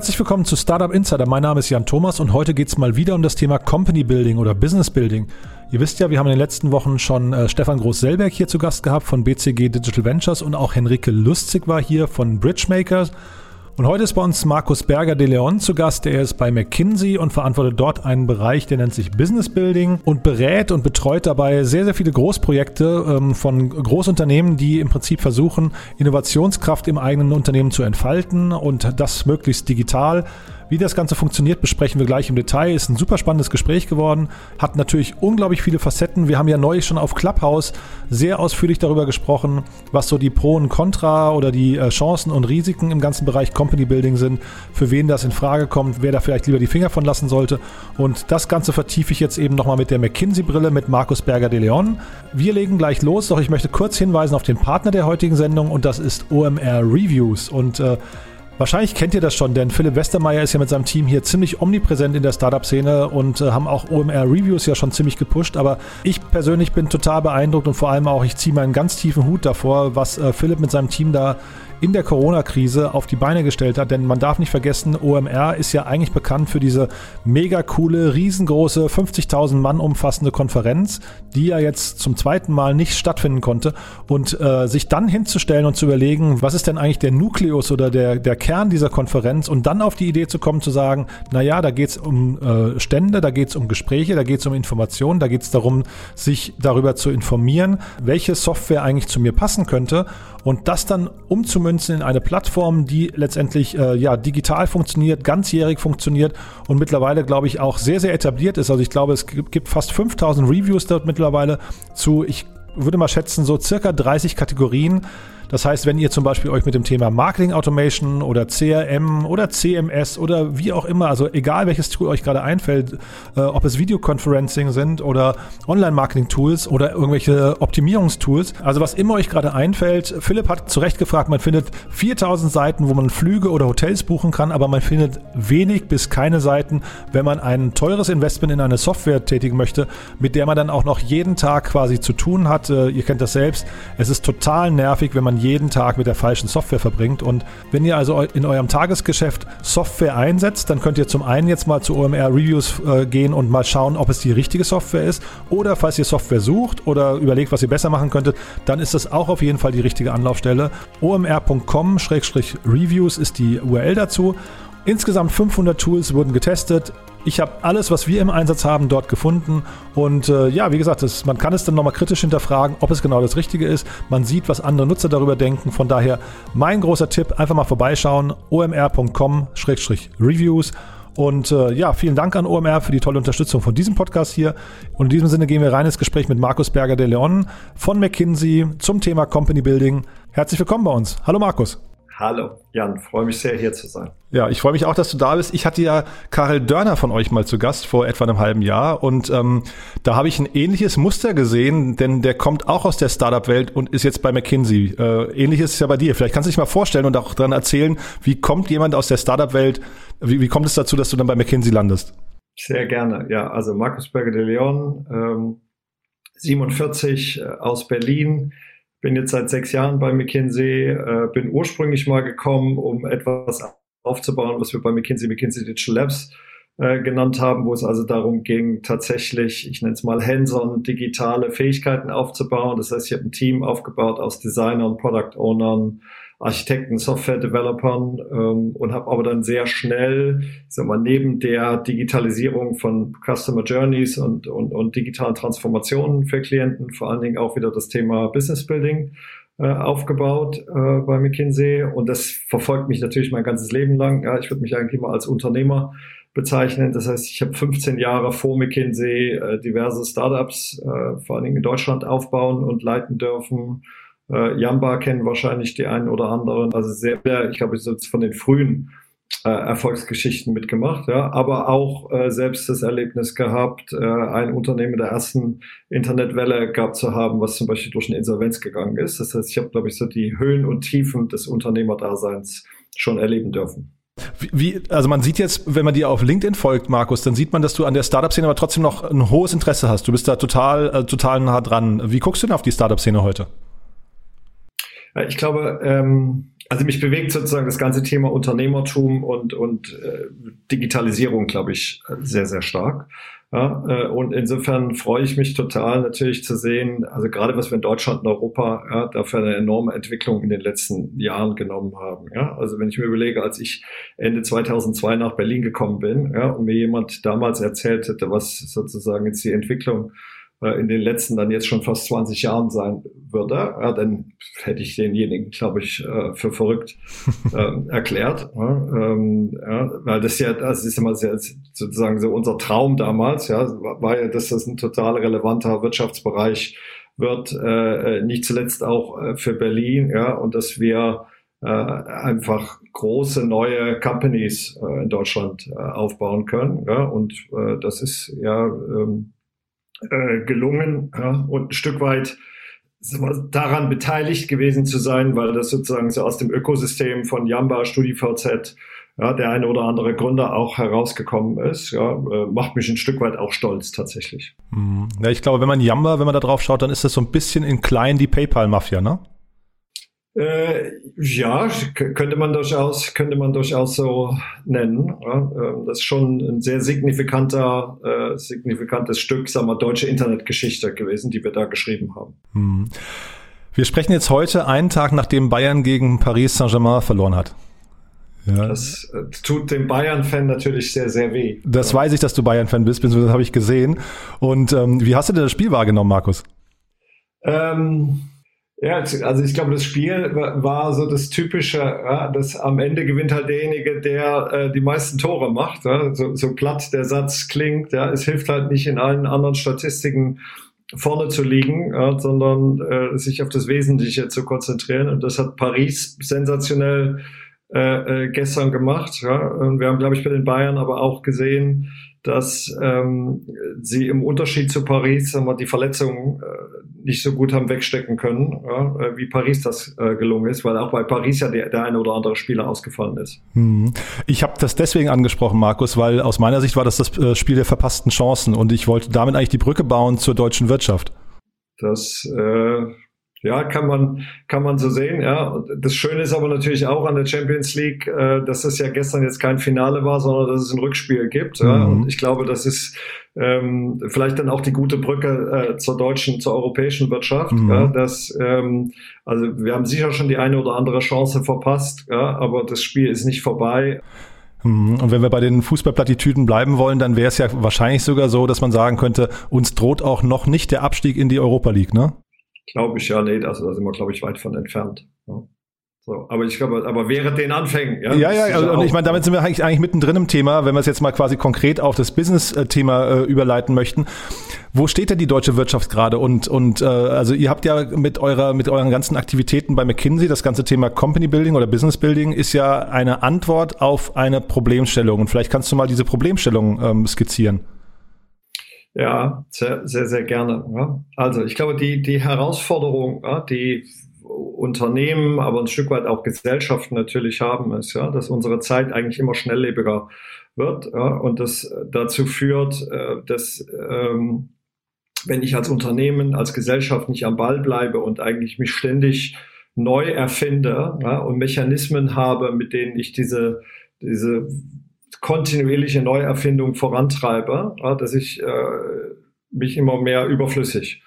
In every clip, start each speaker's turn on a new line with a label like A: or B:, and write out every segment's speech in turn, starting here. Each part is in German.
A: Herzlich willkommen zu Startup Insider. Mein Name ist Jan Thomas und heute geht es mal wieder um das Thema Company Building oder Business Building. Ihr wisst ja, wir haben in den letzten Wochen schon äh, Stefan Groß-Selberg hier zu Gast gehabt von BCG Digital Ventures und auch Henrike Lustig war hier von Bridgemakers. Und heute ist bei uns Markus Berger de Leon zu Gast. Er ist bei McKinsey und verantwortet dort einen Bereich, der nennt sich Business Building und berät und betreut dabei sehr, sehr viele Großprojekte ähm, von Großunternehmen, die im Prinzip versuchen, Innovationskraft im eigenen Unternehmen zu entfalten und das möglichst digital. Wie das Ganze funktioniert, besprechen wir gleich im Detail. Ist ein super spannendes Gespräch geworden. Hat natürlich unglaublich viele Facetten. Wir haben ja neulich schon auf Clubhouse sehr ausführlich darüber gesprochen, was so die Pro und Contra oder die äh, Chancen und Risiken im ganzen Bereich Company Building sind, für wen das in Frage kommt, wer da vielleicht lieber die Finger von lassen sollte. Und das Ganze vertiefe ich jetzt eben nochmal mit der McKinsey-Brille mit Markus Berger de Leon. Wir legen gleich los, doch ich möchte kurz hinweisen auf den Partner der heutigen Sendung und das ist OMR Reviews. Und äh, Wahrscheinlich kennt ihr das schon, denn Philipp Westermeier ist ja mit seinem Team hier ziemlich omnipräsent in der Startup-Szene und äh, haben auch OMR-Reviews ja schon ziemlich gepusht. Aber ich persönlich bin total beeindruckt und vor allem auch, ich ziehe meinen ganz tiefen Hut davor, was äh, Philipp mit seinem Team da in der Corona-Krise auf die Beine gestellt hat. Denn man darf nicht vergessen, OMR ist ja eigentlich bekannt für diese mega coole, riesengroße, 50.000 Mann umfassende Konferenz, die ja jetzt zum zweiten Mal nicht stattfinden konnte. Und äh, sich dann hinzustellen und zu überlegen, was ist denn eigentlich der Nukleus oder der, der Kern dieser Konferenz und dann auf die Idee zu kommen, zu sagen, naja, da geht es um äh, Stände, da geht es um Gespräche, da geht es um Informationen, da geht es darum, sich darüber zu informieren, welche Software eigentlich zu mir passen könnte und das dann umzumünzen in eine Plattform, die letztendlich äh, ja digital funktioniert, ganzjährig funktioniert und mittlerweile glaube ich auch sehr sehr etabliert ist. Also ich glaube, es gibt fast 5000 Reviews dort mittlerweile zu ich würde mal schätzen so circa 30 Kategorien das heißt, wenn ihr zum Beispiel euch mit dem Thema Marketing Automation oder CRM oder CMS oder wie auch immer, also egal welches Tool euch gerade einfällt, äh, ob es Videoconferencing sind oder Online-Marketing-Tools oder irgendwelche Optimierungstools, also was immer euch gerade einfällt, Philipp hat zu Recht gefragt, man findet 4000 Seiten, wo man Flüge oder Hotels buchen kann, aber man findet wenig bis keine Seiten, wenn man ein teures Investment in eine Software tätigen möchte, mit der man dann auch noch jeden Tag quasi zu tun hat. Äh, ihr kennt das selbst. Es ist total nervig, wenn man jeden Tag mit der falschen Software verbringt. Und wenn ihr also in eurem Tagesgeschäft Software einsetzt, dann könnt ihr zum einen jetzt mal zu OMR Reviews äh, gehen und mal schauen, ob es die richtige Software ist. Oder falls ihr Software sucht oder überlegt, was ihr besser machen könntet, dann ist das auch auf jeden Fall die richtige Anlaufstelle. omr.com-reviews ist die URL dazu. Insgesamt 500 Tools wurden getestet. Ich habe alles, was wir im Einsatz haben, dort gefunden. Und äh, ja, wie gesagt, das, man kann es dann nochmal kritisch hinterfragen, ob es genau das Richtige ist. Man sieht, was andere Nutzer darüber denken. Von daher mein großer Tipp, einfach mal vorbeischauen, omr.com-reviews. Und äh, ja, vielen Dank an OMR für die tolle Unterstützung von diesem Podcast hier. Und in diesem Sinne gehen wir rein ins Gespräch mit Markus Berger de Leon von McKinsey zum Thema Company Building. Herzlich willkommen bei uns. Hallo Markus.
B: Hallo, Jan, freue mich sehr, hier zu sein.
A: Ja, ich freue mich auch, dass du da bist. Ich hatte ja Karel Dörner von euch mal zu Gast vor etwa einem halben Jahr und ähm, da habe ich ein ähnliches Muster gesehen, denn der kommt auch aus der Startup-Welt und ist jetzt bei McKinsey. Äh, ähnliches ist ja bei dir. Vielleicht kannst du dich mal vorstellen und auch daran erzählen, wie kommt jemand aus der Startup-Welt, wie, wie kommt es dazu, dass du dann bei McKinsey landest?
B: Sehr gerne, ja. Also Markus Berger de Leon, ähm, 47 äh, aus Berlin, bin jetzt seit sechs Jahren bei McKinsey, äh, bin ursprünglich mal gekommen, um etwas aufzubauen, was wir bei McKinsey, McKinsey Digital Labs äh, genannt haben, wo es also darum ging, tatsächlich, ich nenne es mal hands-on, digitale Fähigkeiten aufzubauen. Das heißt, ich habe ein Team aufgebaut aus Designern, Product Ownern, Architekten, Software-Developern ähm, und habe aber dann sehr schnell, sag mal, neben der Digitalisierung von Customer Journeys und, und, und digitalen Transformationen für Klienten vor allen Dingen auch wieder das Thema Business Building äh, aufgebaut äh, bei McKinsey und das verfolgt mich natürlich mein ganzes Leben lang. Ja, ich würde mich eigentlich mal als Unternehmer bezeichnen. Das heißt, ich habe 15 Jahre vor McKinsey äh, diverse Startups, äh, vor allen Dingen in Deutschland, aufbauen und leiten dürfen äh, Jamba kennen wahrscheinlich die einen oder anderen. Also sehr, ich habe von den frühen äh, Erfolgsgeschichten mitgemacht, ja, aber auch äh, selbst das Erlebnis gehabt, äh, ein Unternehmen der ersten Internetwelle gehabt zu haben, was zum Beispiel durch eine Insolvenz gegangen ist. Das heißt, ich habe, glaube ich, so die Höhen und Tiefen des Unternehmerdaseins schon erleben dürfen.
A: Wie, also man sieht jetzt, wenn man dir auf LinkedIn folgt, Markus, dann sieht man, dass du an der Startup-Szene aber trotzdem noch ein hohes Interesse hast. Du bist da total, äh, total nah dran. Wie guckst du denn auf die Startup-Szene heute?
B: Äh, ich glaube, ähm, also mich bewegt sozusagen das ganze Thema Unternehmertum und, und äh, Digitalisierung, glaube ich, sehr, sehr stark. Ja, äh, und insofern freue ich mich total natürlich zu sehen, also gerade was wir in Deutschland und Europa ja, dafür eine enorme Entwicklung in den letzten Jahren genommen haben. Ja, also wenn ich mir überlege, als ich Ende 2002 nach Berlin gekommen bin ja, und mir jemand damals erzählt hätte, was sozusagen jetzt die Entwicklung äh, in den letzten dann jetzt schon fast 20 Jahren sein würde, ja, dann hätte ich denjenigen, glaube ich, äh, für verrückt äh, erklärt. Ähm, ja, weil das ja, das ist immer sehr, sozusagen so unser Traum damals, ja, war ja, dass das ein total relevanter Wirtschaftsbereich wird, äh, nicht zuletzt auch äh, für Berlin, ja, und dass wir äh, einfach große neue Companies äh, in Deutschland äh, aufbauen können. Ja, und äh, das ist ja ähm, äh, gelungen ja, und ein Stück weit daran beteiligt gewesen zu sein, weil das sozusagen so aus dem Ökosystem von Yamba, StudiVZ, ja, der eine oder andere Gründer auch herausgekommen ist, ja, äh, macht mich ein Stück weit auch stolz tatsächlich.
A: Mhm. Ja, ich glaube, wenn man Yamba, wenn man da drauf schaut, dann ist das so ein bisschen in klein die PayPal-Mafia, ne?
B: Äh, ja, könnte man durchaus, könnte man durchaus so nennen. Ja, ähm, das ist schon ein sehr signifikanter, äh, signifikantes Stück, sagen wir, deutsche Internetgeschichte gewesen, die wir da geschrieben haben. Hm.
A: Wir sprechen jetzt heute einen Tag, nachdem Bayern gegen Paris Saint-Germain verloren hat.
B: Ja. Das äh, tut dem Bayern-Fan natürlich sehr, sehr weh.
A: Das ja. weiß ich, dass du Bayern-Fan bist, das habe ich gesehen. Und ähm, wie hast du denn das Spiel wahrgenommen, Markus?
B: Ähm, ja, also ich glaube, das Spiel war so das Typische, ja, dass am Ende gewinnt halt derjenige, der äh, die meisten Tore macht. Ja, so, so platt der Satz klingt, ja, es hilft halt nicht in allen anderen Statistiken vorne zu liegen, ja, sondern äh, sich auf das Wesentliche zu konzentrieren. Und das hat Paris sensationell äh, äh, gestern gemacht. Ja. Und wir haben, glaube ich, bei den Bayern aber auch gesehen, dass ähm, sie im Unterschied zu Paris sagen wir, die Verletzungen äh, nicht so gut haben wegstecken können, ja, äh, wie Paris das äh, gelungen ist, weil auch bei Paris ja der, der eine oder andere Spieler ausgefallen ist.
A: Hm. Ich habe das deswegen angesprochen, Markus, weil aus meiner Sicht war das das äh, Spiel der verpassten Chancen und ich wollte damit eigentlich die Brücke bauen zur deutschen Wirtschaft.
B: Das äh, ja, kann man, kann man so sehen. Ja, das Schöne ist aber natürlich auch an der Champions League, äh, dass es ja gestern jetzt kein Finale war, sondern dass es ein Rückspiel gibt. Mhm. Ja, und ich glaube, das ist ähm, vielleicht dann auch die gute Brücke äh, zur deutschen, zur europäischen Wirtschaft. Mhm. Ja, dass, ähm, also wir haben sicher schon die eine oder andere Chance verpasst, ja, aber das Spiel ist nicht vorbei.
A: Mhm. Und wenn wir bei den Fußballplattitüden bleiben wollen, dann wäre es ja wahrscheinlich sogar so, dass man sagen könnte, uns droht auch noch nicht der Abstieg in die Europa League, ne?
B: Glaube ich ja nicht. Also da sind wir, glaube ich, weit von entfernt. Ja. So, aber ich glaube, aber während den Anfängen,
A: ja. Ja, ja, also, und ich meine, damit sind wir eigentlich, eigentlich mittendrin im Thema, wenn wir es jetzt mal quasi konkret auf das Business-Thema äh, überleiten möchten. Wo steht denn die deutsche Wirtschaft gerade? Und, und äh, also ihr habt ja mit eurer, mit euren ganzen Aktivitäten bei McKinsey, das ganze Thema Company Building oder Business Building ist ja eine Antwort auf eine Problemstellung. Und vielleicht kannst du mal diese Problemstellung ähm, skizzieren.
B: Ja, sehr, sehr, sehr gerne. Ja. Also ich glaube, die, die Herausforderung, ja, die Unternehmen, aber ein Stück weit auch Gesellschaften natürlich haben, ist, ja, dass unsere Zeit eigentlich immer schnelllebiger wird ja, und das dazu führt, äh, dass ähm, wenn ich als Unternehmen, als Gesellschaft nicht am Ball bleibe und eigentlich mich ständig neu erfinde ja, und Mechanismen habe, mit denen ich diese, diese kontinuierliche Neuerfindung vorantreibe, ja, dass ich äh, mich immer mehr überflüssig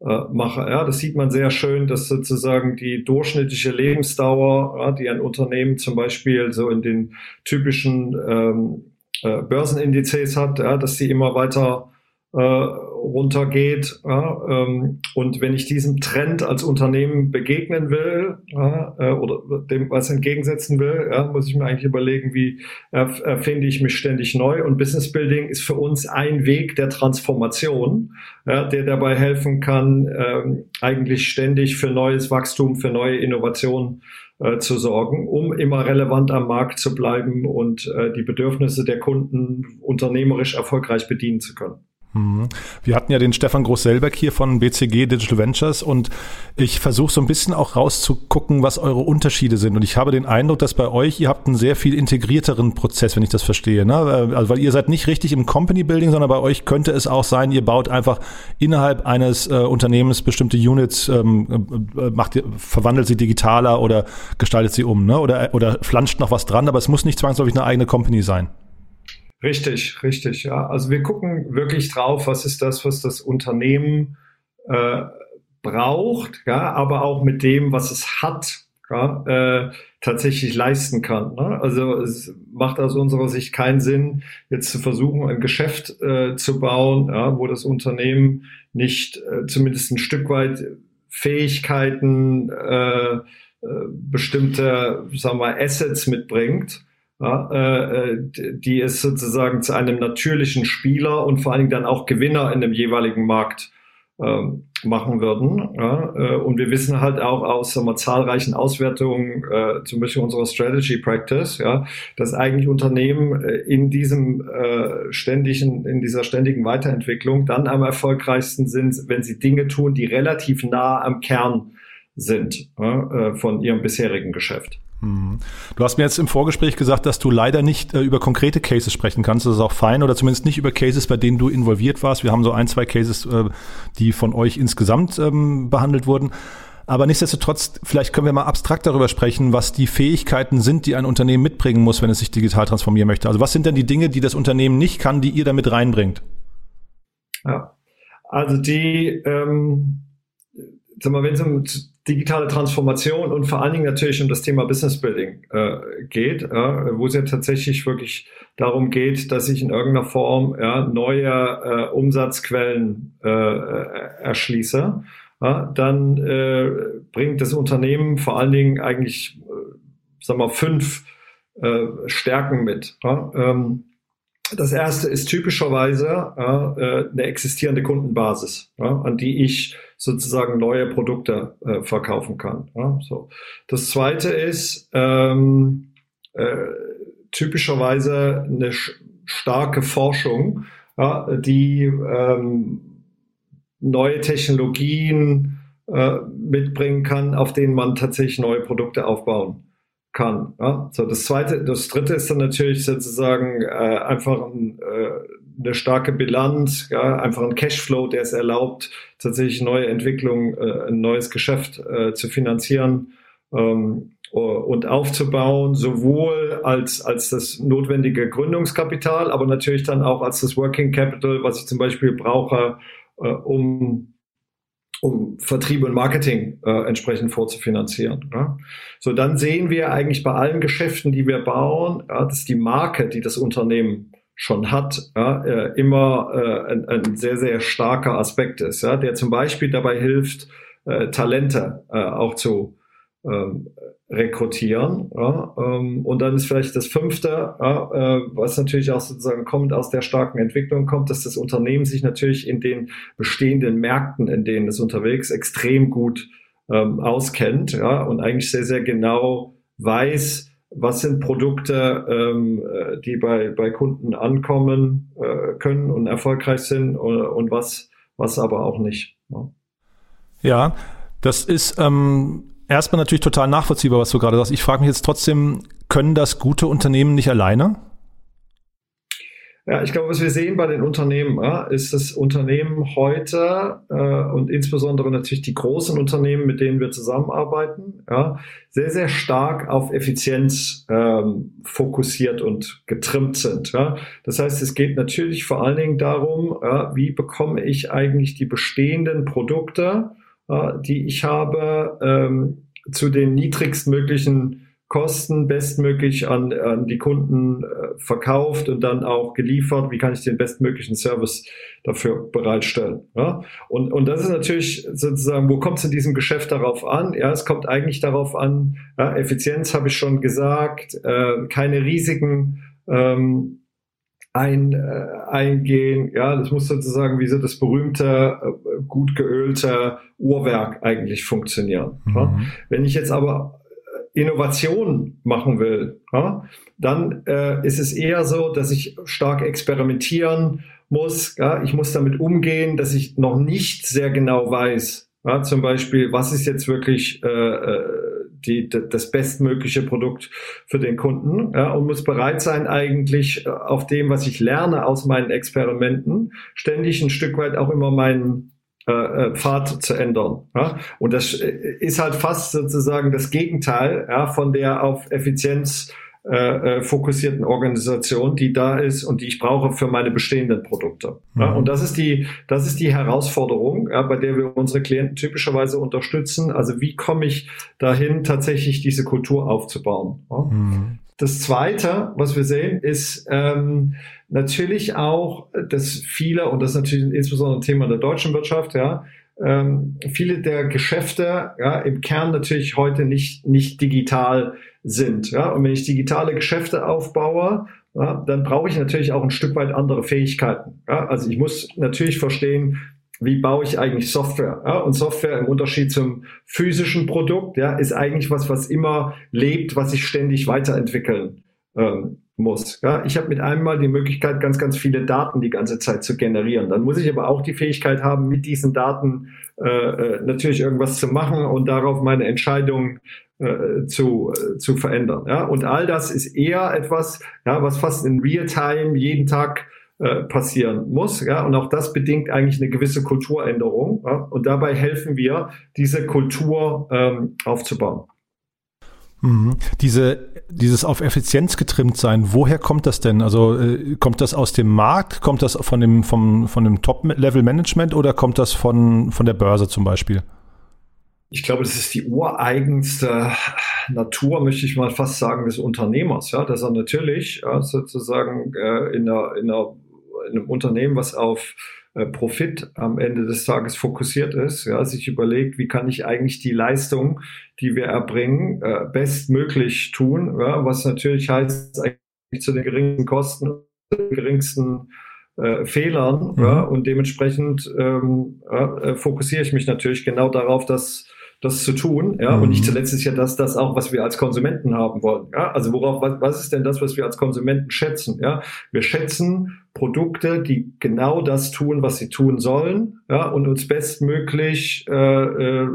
B: äh, mache. Ja, das sieht man sehr schön, dass sozusagen die durchschnittliche Lebensdauer, ja, die ein Unternehmen zum Beispiel so in den typischen ähm, äh, Börsenindizes hat, ja, dass sie immer weiter äh, runtergeht. Ja, ähm, und wenn ich diesem Trend als Unternehmen begegnen will ja, äh, oder dem was entgegensetzen will, ja, muss ich mir eigentlich überlegen, wie erfinde ich mich ständig neu. Und Business Building ist für uns ein Weg der Transformation, der dabei helfen kann, ähm, eigentlich ständig für neues Wachstum, für neue Innovationen äh, zu sorgen, um immer relevant am Markt zu bleiben und äh, die Bedürfnisse der Kunden unternehmerisch erfolgreich bedienen zu können.
A: Mhm. Wir hatten ja den Stefan Groß-Selberg hier von BCG Digital Ventures und ich versuche so ein bisschen auch rauszugucken, was eure Unterschiede sind. Und ich habe den Eindruck, dass bei euch, ihr habt einen sehr viel integrierteren Prozess, wenn ich das verstehe. Ne? Also weil ihr seid nicht richtig im Company Building, sondern bei euch könnte es auch sein, ihr baut einfach innerhalb eines äh, Unternehmens bestimmte Units, ähm, äh, macht, verwandelt sie digitaler oder gestaltet sie um, ne? Oder, oder flanscht noch was dran, aber es muss nicht zwangsläufig eine eigene Company sein.
B: Richtig, richtig, ja. Also wir gucken wirklich drauf, was ist das, was das Unternehmen äh, braucht, ja, aber auch mit dem, was es hat, ja, äh, tatsächlich leisten kann. Ne? Also es macht aus unserer Sicht keinen Sinn, jetzt zu versuchen, ein Geschäft äh, zu bauen, ja, wo das Unternehmen nicht äh, zumindest ein Stück weit Fähigkeiten, äh, äh, bestimmte, sagen wir, Assets mitbringt, ja, äh, äh die es sozusagen zu einem natürlichen Spieler und vor allen Dingen dann auch Gewinner in dem jeweiligen Markt äh, machen würden. Ja, äh, und wir wissen halt auch aus sagen wir, zahlreichen Auswertungen, äh, zum Beispiel unserer Strategy Practice, ja, dass eigentlich Unternehmen äh, in diesem äh, ständigen, in dieser ständigen Weiterentwicklung dann am erfolgreichsten sind, wenn sie Dinge tun, die relativ nah am Kern sind äh, von ihrem bisherigen Geschäft.
A: Mhm. Du hast mir jetzt im Vorgespräch gesagt, dass du leider nicht äh, über konkrete Cases sprechen kannst. Das ist auch fein oder zumindest nicht über Cases, bei denen du involviert warst. Wir haben so ein, zwei Cases, äh, die von euch insgesamt ähm, behandelt wurden. Aber nichtsdestotrotz, vielleicht können wir mal abstrakt darüber sprechen, was die Fähigkeiten sind, die ein Unternehmen mitbringen muss, wenn es sich digital transformieren möchte. Also was sind denn die Dinge, die das Unternehmen nicht kann, die ihr damit reinbringt?
B: Ja, also die, ähm, sag mal, wenn es um digitale Transformation und vor allen Dingen natürlich um das Thema Business Building äh, geht, äh, wo es ja tatsächlich wirklich darum geht, dass ich in irgendeiner Form ja, neue äh, Umsatzquellen äh, erschließe, ja, dann äh, bringt das Unternehmen vor allen Dingen eigentlich, äh, sagen wir, fünf äh, Stärken mit. Ja? Ähm, das erste ist typischerweise äh, eine existierende Kundenbasis, an die ich sozusagen neue Produkte äh, verkaufen kann. Ja, so. Das zweite ist ähm, äh, typischerweise eine starke Forschung, ja, die ähm, neue Technologien äh, mitbringen kann, auf denen man tatsächlich neue Produkte aufbauen kann. Ja? So, das zweite, das dritte ist dann natürlich sozusagen äh, einfach ein, äh, eine starke Bilanz, ja? einfach ein Cashflow, der es erlaubt, tatsächlich neue Entwicklungen, äh, ein neues Geschäft äh, zu finanzieren ähm, und aufzubauen, sowohl als, als das notwendige Gründungskapital, aber natürlich dann auch als das Working Capital, was ich zum Beispiel brauche, äh, um um Vertrieb und Marketing äh, entsprechend vorzufinanzieren. Ja. So, dann sehen wir eigentlich bei allen Geschäften, die wir bauen, ja, dass die Marke, die das Unternehmen schon hat, ja, äh, immer äh, ein, ein, sehr, sehr starker Aspekt ist, ja, der zum Beispiel dabei hilft, äh, Talente äh, auch zu ähm, rekrutieren. Ja, ähm, und dann ist vielleicht das fünfte, ja, äh, was natürlich auch sozusagen kommt aus der starken Entwicklung kommt, dass das Unternehmen sich natürlich in den bestehenden Märkten, in denen es unterwegs extrem gut ähm, auskennt ja, und eigentlich sehr, sehr genau weiß, was sind Produkte, ähm, äh, die bei, bei Kunden ankommen äh, können und erfolgreich sind und, und was, was aber auch nicht.
A: Ja, ja das ist ähm erstmal natürlich total nachvollziehbar, was du gerade sagst. Ich frage mich jetzt trotzdem, können das gute Unternehmen nicht alleine?
B: Ja, ich glaube, was wir sehen bei den Unternehmen, ist das Unternehmen heute äh, und insbesondere natürlich die großen Unternehmen, mit denen wir zusammenarbeiten, sehr, sehr stark auf Effizienz ähm, fokussiert und getrimmt sind. Das heißt, es geht natürlich vor allen Dingen darum, wie bekomme ich eigentlich die bestehenden Produkte äh, die ich habe, ähm, zu den niedrigstmöglichen Kosten bestmöglich an, an die Kunden äh, verkauft und dann auch geliefert. Wie kann ich den bestmöglichen Service dafür bereitstellen? Ja? Und, und das ist natürlich sozusagen, wo kommt es in diesem Geschäft darauf an? Ja, es kommt eigentlich darauf an, ja, Effizienz habe ich schon gesagt, äh, keine Risiken. Ähm, ein, äh, eingehen. Ja, das muss sozusagen wie so das berühmte, äh, gut geölte Uhrwerk eigentlich funktionieren. Mhm. Ja? Wenn ich jetzt aber Innovation machen will, ja, dann äh, ist es eher so, dass ich stark experimentieren muss. Ja, ich muss damit umgehen, dass ich noch nicht sehr genau weiß. Ja, zum Beispiel, was ist jetzt wirklich äh, äh die, das bestmögliche Produkt für den Kunden ja, und muss bereit sein, eigentlich äh, auf dem, was ich lerne aus meinen Experimenten, ständig ein Stück weit auch immer meinen äh, äh Pfad zu ändern. Ja? Und das ist halt fast sozusagen das Gegenteil ja, von der auf Effizienz äh, äh, fokussierten Organisation, die da ist und die ich brauche für meine bestehenden Produkte. Mhm. Ja, und das ist die, das ist die Herausforderung, ja, bei der wir unsere Klienten typischerweise unterstützen. Also wie komme ich dahin, tatsächlich diese Kultur aufzubauen? Ja? Mhm. Das Zweite, was wir sehen, ist ähm, natürlich auch, dass viele, und das ist natürlich insbesondere ein Thema der deutschen Wirtschaft, ja, ähm, viele der Geschäfte ja, im Kern natürlich heute nicht, nicht digital sind. Ja? Und wenn ich digitale Geschäfte aufbaue, ja, dann brauche ich natürlich auch ein Stück weit andere Fähigkeiten. Ja? Also ich muss natürlich verstehen, wie baue ich eigentlich Software? Ja? Und Software im Unterschied zum physischen Produkt ja, ist eigentlich was, was immer lebt, was sich ständig weiterentwickeln ähm, muss. Ja, ich habe mit einmal die Möglichkeit, ganz, ganz viele Daten die ganze Zeit zu generieren. Dann muss ich aber auch die Fähigkeit haben, mit diesen Daten äh, äh natürlich irgendwas zu machen und darauf meine Entscheidungen äh, zu, äh, zu verändern. Ja? Und all das ist eher etwas, ja, was fast in Real-Time jeden Tag äh, passieren muss. Ja? Und auch das bedingt eigentlich eine gewisse Kulturänderung. Ja? Und dabei helfen wir, diese Kultur ähm, aufzubauen.
A: Mhm. Diese, dieses auf Effizienz getrimmt sein, woher kommt das denn? Also äh, kommt das aus dem Markt, kommt das von dem, vom, von dem Top-Level-Management oder kommt das von, von der Börse zum Beispiel?
B: Ich glaube, das ist die ureigenste Natur, möchte ich mal fast sagen, des Unternehmers. Ja, dass er natürlich ja, sozusagen äh, in, einer, in, einer, in einem Unternehmen, was auf äh, Profit am Ende des Tages fokussiert ist, ja, sich überlegt, wie kann ich eigentlich die Leistung, die wir erbringen, äh, bestmöglich tun, ja, was natürlich heißt, eigentlich zu den geringsten Kosten, den geringsten äh, Fehlern, mhm. ja, und dementsprechend ähm, äh, fokussiere ich mich natürlich genau darauf, dass das zu tun. Ja? Mhm. Und nicht mhm. zuletzt ist ja das, das auch, was wir als Konsumenten haben wollen. Ja? Also worauf, was, was ist denn das, was wir als Konsumenten schätzen? Ja? Wir schätzen Produkte, die genau das tun, was sie tun sollen, ja, und uns bestmöglich äh, äh,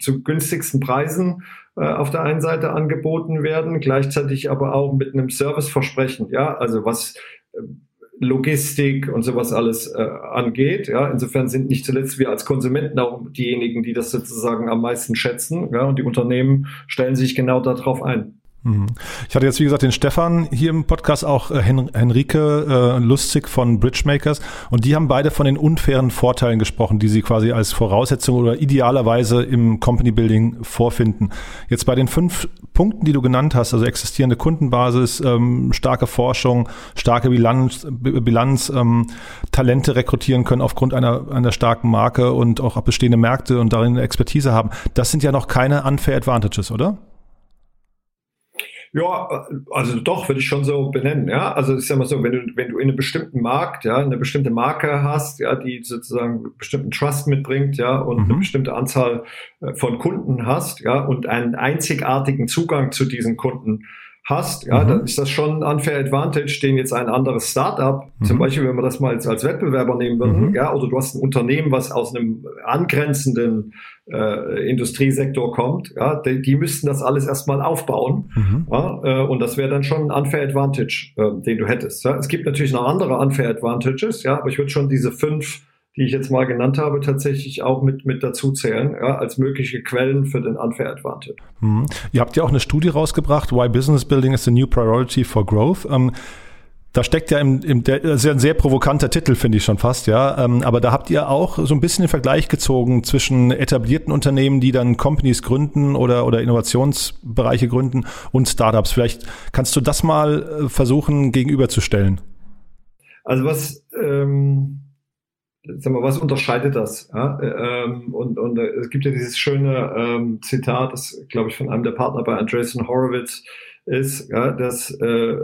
B: zu günstigsten Preisen äh, auf der einen Seite angeboten werden, gleichzeitig aber auch mit einem Serviceversprechen, ja, also was äh, Logistik und sowas alles äh, angeht. Ja, insofern sind nicht zuletzt wir als Konsumenten auch diejenigen, die das sozusagen am meisten schätzen. Ja, und die Unternehmen stellen sich genau darauf ein.
A: Mhm. Ich hatte jetzt, wie gesagt, den Stefan hier im Podcast, auch äh, Hen Henrike äh, Lustig von Bridgemakers und die haben beide von den unfairen Vorteilen gesprochen, die sie quasi als Voraussetzung oder idealerweise im Company Building vorfinden. Jetzt bei den fünf Punkten, die du genannt hast, also existierende Kundenbasis, ähm, starke Forschung, starke Bilanz, Bilanz ähm, Talente rekrutieren können aufgrund einer, einer starken Marke und auch bestehende Märkte und darin Expertise haben, das sind ja noch keine unfair Advantages, oder?
B: Ja, also doch, würde ich schon so benennen. Ja, also ist ja mal so, wenn du, wenn du in einem bestimmten Markt, ja, eine bestimmte Marke hast, ja, die sozusagen einen bestimmten Trust mitbringt, ja, und mhm. eine bestimmte Anzahl äh, von Kunden hast, ja, und einen einzigartigen Zugang zu diesen Kunden hast, ja, mhm. dann ist das schon ein unfair advantage, den jetzt ein anderes Startup, mhm. zum Beispiel, wenn wir das mal als, als Wettbewerber nehmen würden, mhm. ja, oder du hast ein Unternehmen, was aus einem angrenzenden äh, Industriesektor kommt, ja, die, die müssten das alles erstmal aufbauen, mhm. ja, äh, und das wäre dann schon ein unfair advantage, äh, den du hättest. Ja. Es gibt natürlich noch andere unfair advantages, ja, aber ich würde schon diese fünf die ich jetzt mal genannt habe, tatsächlich auch mit, mit dazu zählen, ja, als mögliche Quellen für den Unfair Advantage.
A: Mhm. Ihr habt ja auch eine Studie rausgebracht, Why Business Building is the New Priority for Growth. Ähm, da steckt ja im, im der, das ist ja ein sehr provokanter Titel, finde ich schon fast, ja. Ähm, aber da habt ihr auch so ein bisschen den Vergleich gezogen zwischen etablierten Unternehmen, die dann Companies gründen oder, oder Innovationsbereiche gründen und Startups. Vielleicht kannst du das mal äh, versuchen gegenüberzustellen.
B: Also was ähm sag mal, was unterscheidet das? Ja? Ähm, und, und äh, es gibt ja dieses schöne ähm, Zitat, das glaube ich von einem der Partner bei Andreessen Horowitz ist, ja, dass äh,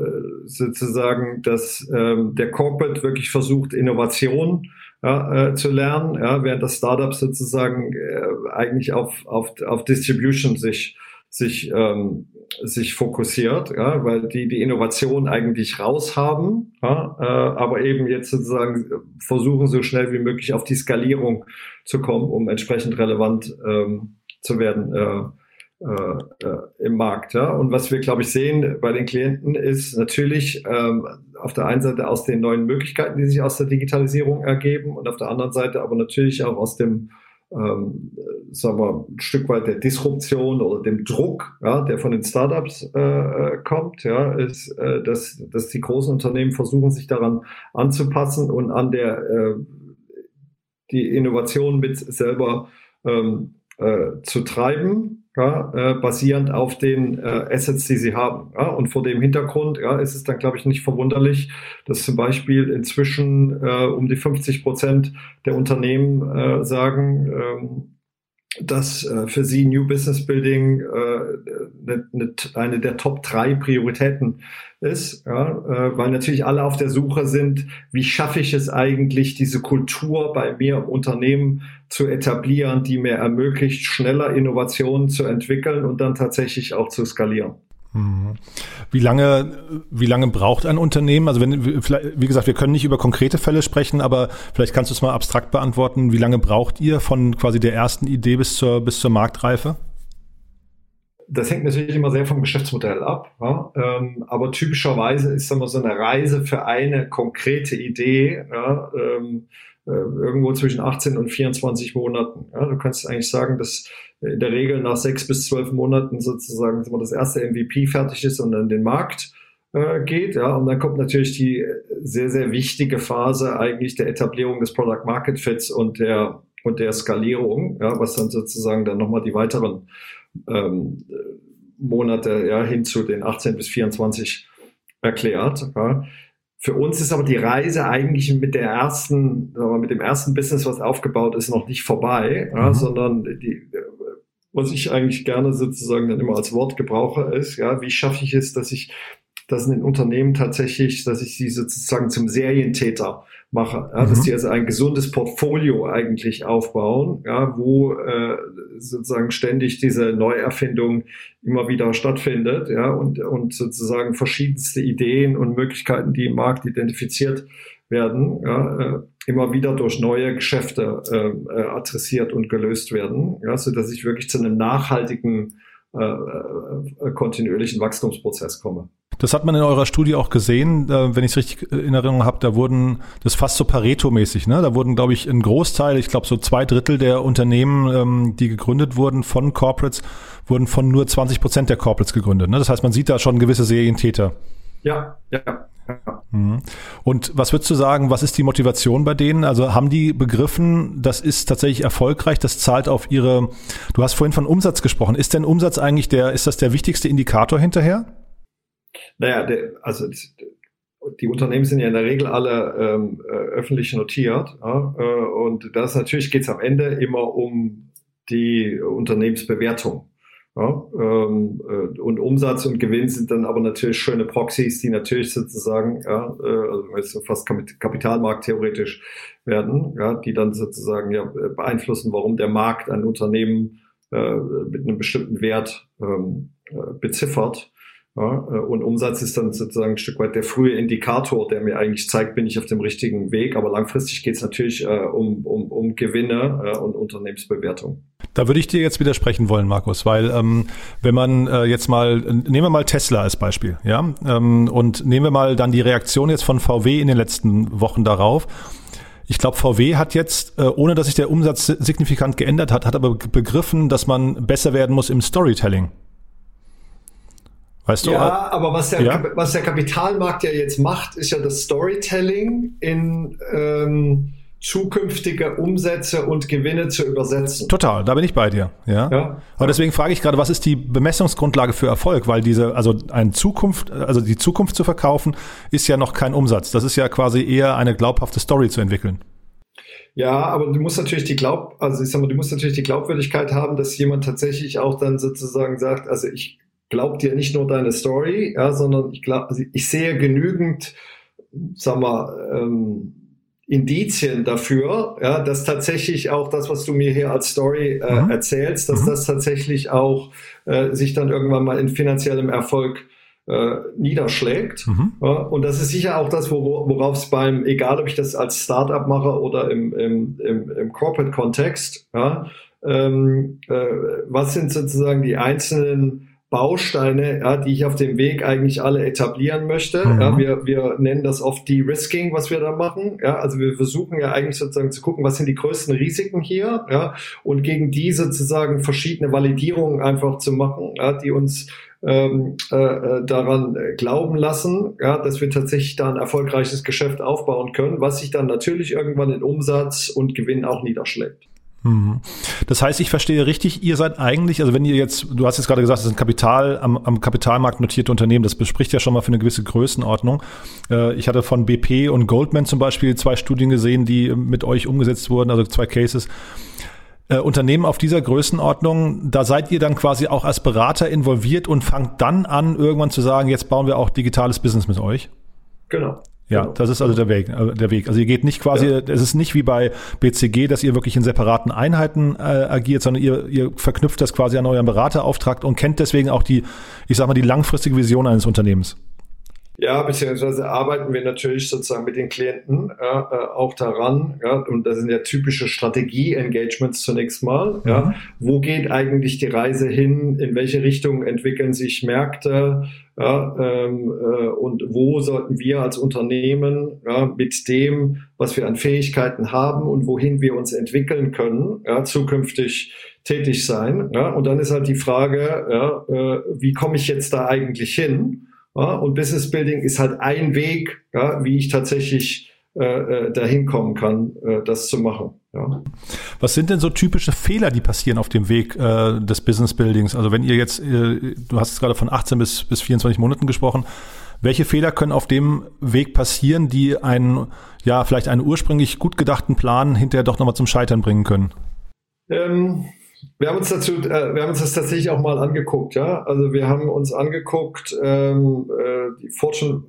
B: sozusagen, dass ähm, der Corporate wirklich versucht, Innovation ja, äh, zu lernen, ja, während das Startup sozusagen äh, eigentlich auf, auf, auf Distribution sich sich, ähm, sich fokussiert, ja, weil die die Innovation eigentlich raus haben, ja, äh, aber eben jetzt sozusagen versuchen, so schnell wie möglich auf die Skalierung zu kommen, um entsprechend relevant ähm, zu werden. Äh, äh, äh, im Markt. Ja? Und was wir, glaube ich, sehen bei den Klienten ist natürlich ähm, auf der einen Seite aus den neuen Möglichkeiten, die sich aus der Digitalisierung ergeben und auf der anderen Seite aber natürlich auch aus dem ähm, sagen wir, ein Stück weit der Disruption oder dem Druck, ja, der von den Startups äh, äh, kommt, ja, ist, äh, dass, dass die großen Unternehmen versuchen, sich daran anzupassen und an der äh, die Innovation mit selber ähm, äh, zu treiben ja, äh, basierend auf den äh, Assets, die sie haben. Ja, und vor dem Hintergrund ja, ist es dann, glaube ich, nicht verwunderlich, dass zum Beispiel inzwischen äh, um die 50 Prozent der Unternehmen äh, sagen, ähm, dass äh, für sie New Business Building äh, ne, ne, eine der Top drei Prioritäten ist, ja, äh, weil natürlich alle auf der Suche sind, wie schaffe ich es eigentlich, diese Kultur bei mir im Unternehmen zu etablieren, die mir ermöglicht, schneller Innovationen zu entwickeln und dann tatsächlich auch zu skalieren.
A: Mhm. Wie lange, wie lange braucht ein Unternehmen? Also wenn, wie gesagt, wir können nicht über konkrete Fälle sprechen, aber vielleicht kannst du es mal abstrakt beantworten. Wie lange braucht ihr von quasi der ersten Idee bis zur, bis zur Marktreife?
B: Das hängt natürlich immer sehr vom Geschäftsmodell ab, ja? ähm, aber typischerweise ist immer so eine Reise für eine konkrete Idee ja, ähm, äh, irgendwo zwischen 18 und 24 Monaten. Ja? Du kannst eigentlich sagen, dass in der Regel nach sechs bis zwölf Monaten sozusagen das erste MVP fertig ist und dann den Markt äh, geht. Ja, und dann kommt natürlich die sehr, sehr wichtige Phase eigentlich der Etablierung des Product Market Fits und der, und der Skalierung, ja, was dann sozusagen dann nochmal die weiteren ähm, Monate ja, hin zu den 18 bis 24 erklärt. Ja. Für uns ist aber die Reise eigentlich mit der ersten, mit dem ersten Business, was aufgebaut ist, noch nicht vorbei, mhm. ja, sondern die, was ich eigentlich gerne sozusagen dann immer als Wort gebrauche, ist, ja, wie schaffe ich es, dass ich dass ein Unternehmen tatsächlich, dass ich sie sozusagen zum Serientäter mache, ja, mhm. dass sie also ein gesundes Portfolio eigentlich aufbauen, ja, wo äh, sozusagen ständig diese Neuerfindung immer wieder stattfindet, ja, und, und sozusagen verschiedenste Ideen und Möglichkeiten, die im Markt identifiziert werden, ja, äh, immer wieder durch neue Geschäfte äh, äh, adressiert und gelöst werden, ja, so dass ich wirklich zu einem nachhaltigen äh, äh, kontinuierlichen Wachstumsprozess komme.
A: Das hat man in eurer Studie auch gesehen, wenn ich es richtig in Erinnerung habe, da wurden das fast so Pareto-mäßig, ne? Da wurden, glaube ich, ein Großteil, ich glaube so zwei Drittel der Unternehmen, ähm, die gegründet wurden von Corporates, wurden von nur 20 Prozent der Corporates gegründet. Ne? Das heißt, man sieht da schon gewisse Serientäter.
B: Ja, ja,
A: Mhm. Und was würdest du sagen, was ist die Motivation bei denen? Also haben die begriffen, das ist tatsächlich erfolgreich, das zahlt auf ihre, du hast vorhin von Umsatz gesprochen. Ist denn Umsatz eigentlich der, ist das der wichtigste Indikator hinterher?
B: Naja, der, also die Unternehmen sind ja in der Regel alle ähm, äh, öffentlich notiert. Ja, äh, und das natürlich geht es am Ende immer um die Unternehmensbewertung. Ja, ähm, äh, und Umsatz und Gewinn sind dann aber natürlich schöne Proxys, die natürlich sozusagen, ja, äh, also fast Kapitalmarkt theoretisch werden, ja, die dann sozusagen ja, beeinflussen, warum der Markt ein Unternehmen äh, mit einem bestimmten Wert ähm, äh, beziffert. Ja, äh, und Umsatz ist dann sozusagen ein Stück weit der frühe Indikator, der mir eigentlich zeigt, bin ich auf dem richtigen Weg. Aber langfristig geht es natürlich äh, um, um, um Gewinne äh, und Unternehmensbewertung.
A: Da würde ich dir jetzt widersprechen wollen, Markus, weil ähm, wenn man äh, jetzt mal, nehmen wir mal Tesla als Beispiel, ja, ähm, und nehmen wir mal dann die Reaktion jetzt von VW in den letzten Wochen darauf. Ich glaube, VW hat jetzt, äh, ohne dass sich der Umsatz signifikant geändert hat, hat aber begriffen, dass man besser werden muss im Storytelling.
B: Weißt du? Ja, aber was der, ja? was der Kapitalmarkt ja jetzt macht, ist ja das Storytelling in ähm, zukünftige Umsätze und Gewinne zu übersetzen.
A: Total, da bin ich bei dir. Ja. ja. Aber deswegen frage ich gerade, was ist die Bemessungsgrundlage für Erfolg? Weil diese, also eine Zukunft, also die Zukunft zu verkaufen, ist ja noch kein Umsatz. Das ist ja quasi eher eine glaubhafte Story zu entwickeln.
B: Ja, aber du musst natürlich die Glaub, also ich sag mal, du musst natürlich die Glaubwürdigkeit haben, dass jemand tatsächlich auch dann sozusagen sagt, also ich glaube dir nicht nur deine Story, ja, sondern ich glaube, ich sehe genügend, sag mal, ähm, Indizien dafür, ja, dass tatsächlich auch das, was du mir hier als Story äh, mhm. erzählst, dass mhm. das tatsächlich auch äh, sich dann irgendwann mal in finanziellem Erfolg äh, niederschlägt. Mhm. Ja, und das ist sicher auch das, worauf es beim, egal ob ich das als Startup mache oder im, im, im, im Corporate-Kontext, ja, ähm, äh, was sind sozusagen die einzelnen Bausteine, ja, die ich auf dem Weg eigentlich alle etablieren möchte. Mhm. Ja, wir, wir nennen das oft De-Risking, was wir da machen. Ja, also wir versuchen ja eigentlich sozusagen zu gucken, was sind die größten Risiken hier, ja, und gegen die sozusagen verschiedene Validierungen einfach zu machen, ja, die uns ähm, äh, äh daran glauben lassen, ja, dass wir tatsächlich da ein erfolgreiches Geschäft aufbauen können, was sich dann natürlich irgendwann in Umsatz und Gewinn auch niederschlägt.
A: Mhm. Das heißt, ich verstehe richtig, ihr seid eigentlich, also wenn ihr jetzt, du hast jetzt gerade gesagt, das ein Kapital, am, am Kapitalmarkt notierte Unternehmen, das bespricht ja schon mal für eine gewisse Größenordnung. Äh, ich hatte von BP und Goldman zum Beispiel zwei Studien gesehen, die mit euch umgesetzt wurden, also zwei Cases. Äh, Unternehmen auf dieser Größenordnung, da seid ihr dann quasi auch als Berater involviert und fangt dann an, irgendwann zu sagen, jetzt bauen wir auch digitales Business mit euch?
B: Genau.
A: Ja, genau. das ist also der Weg, äh, der Weg. Also ihr geht nicht quasi, ja. es ist nicht wie bei BCG, dass ihr wirklich in separaten Einheiten äh, agiert, sondern ihr, ihr verknüpft das quasi an euren Beraterauftrag und kennt deswegen auch die, ich sag mal, die langfristige Vision eines Unternehmens.
B: Ja, beziehungsweise arbeiten wir natürlich sozusagen mit den Klienten äh, äh, auch daran, ja, und das sind ja typische Strategie-Engagements zunächst mal. Mhm. Ja, wo geht eigentlich die Reise hin? In welche Richtung entwickeln sich Märkte? Ja, ähm, äh, und wo sollten wir als Unternehmen ja, mit dem, was wir an Fähigkeiten haben und wohin wir uns entwickeln können, ja, zukünftig tätig sein? Ja? Und dann ist halt die Frage, ja, äh, wie komme ich jetzt da eigentlich hin? Ja, und Business Building ist halt ein Weg, ja, wie ich tatsächlich äh, äh, dahin kommen kann, äh, das zu machen. Ja.
A: Was sind denn so typische Fehler, die passieren auf dem Weg äh, des Business Buildings? Also wenn ihr jetzt, äh, du hast gerade von 18 bis, bis 24 Monaten gesprochen, welche Fehler können auf dem Weg passieren, die einen, ja, vielleicht einen ursprünglich gut gedachten Plan hinterher doch nochmal zum Scheitern bringen können?
B: Ähm, wir haben uns dazu, äh, wir haben uns das tatsächlich auch mal angeguckt, ja. Also wir haben uns angeguckt, ähm, äh, die Fortune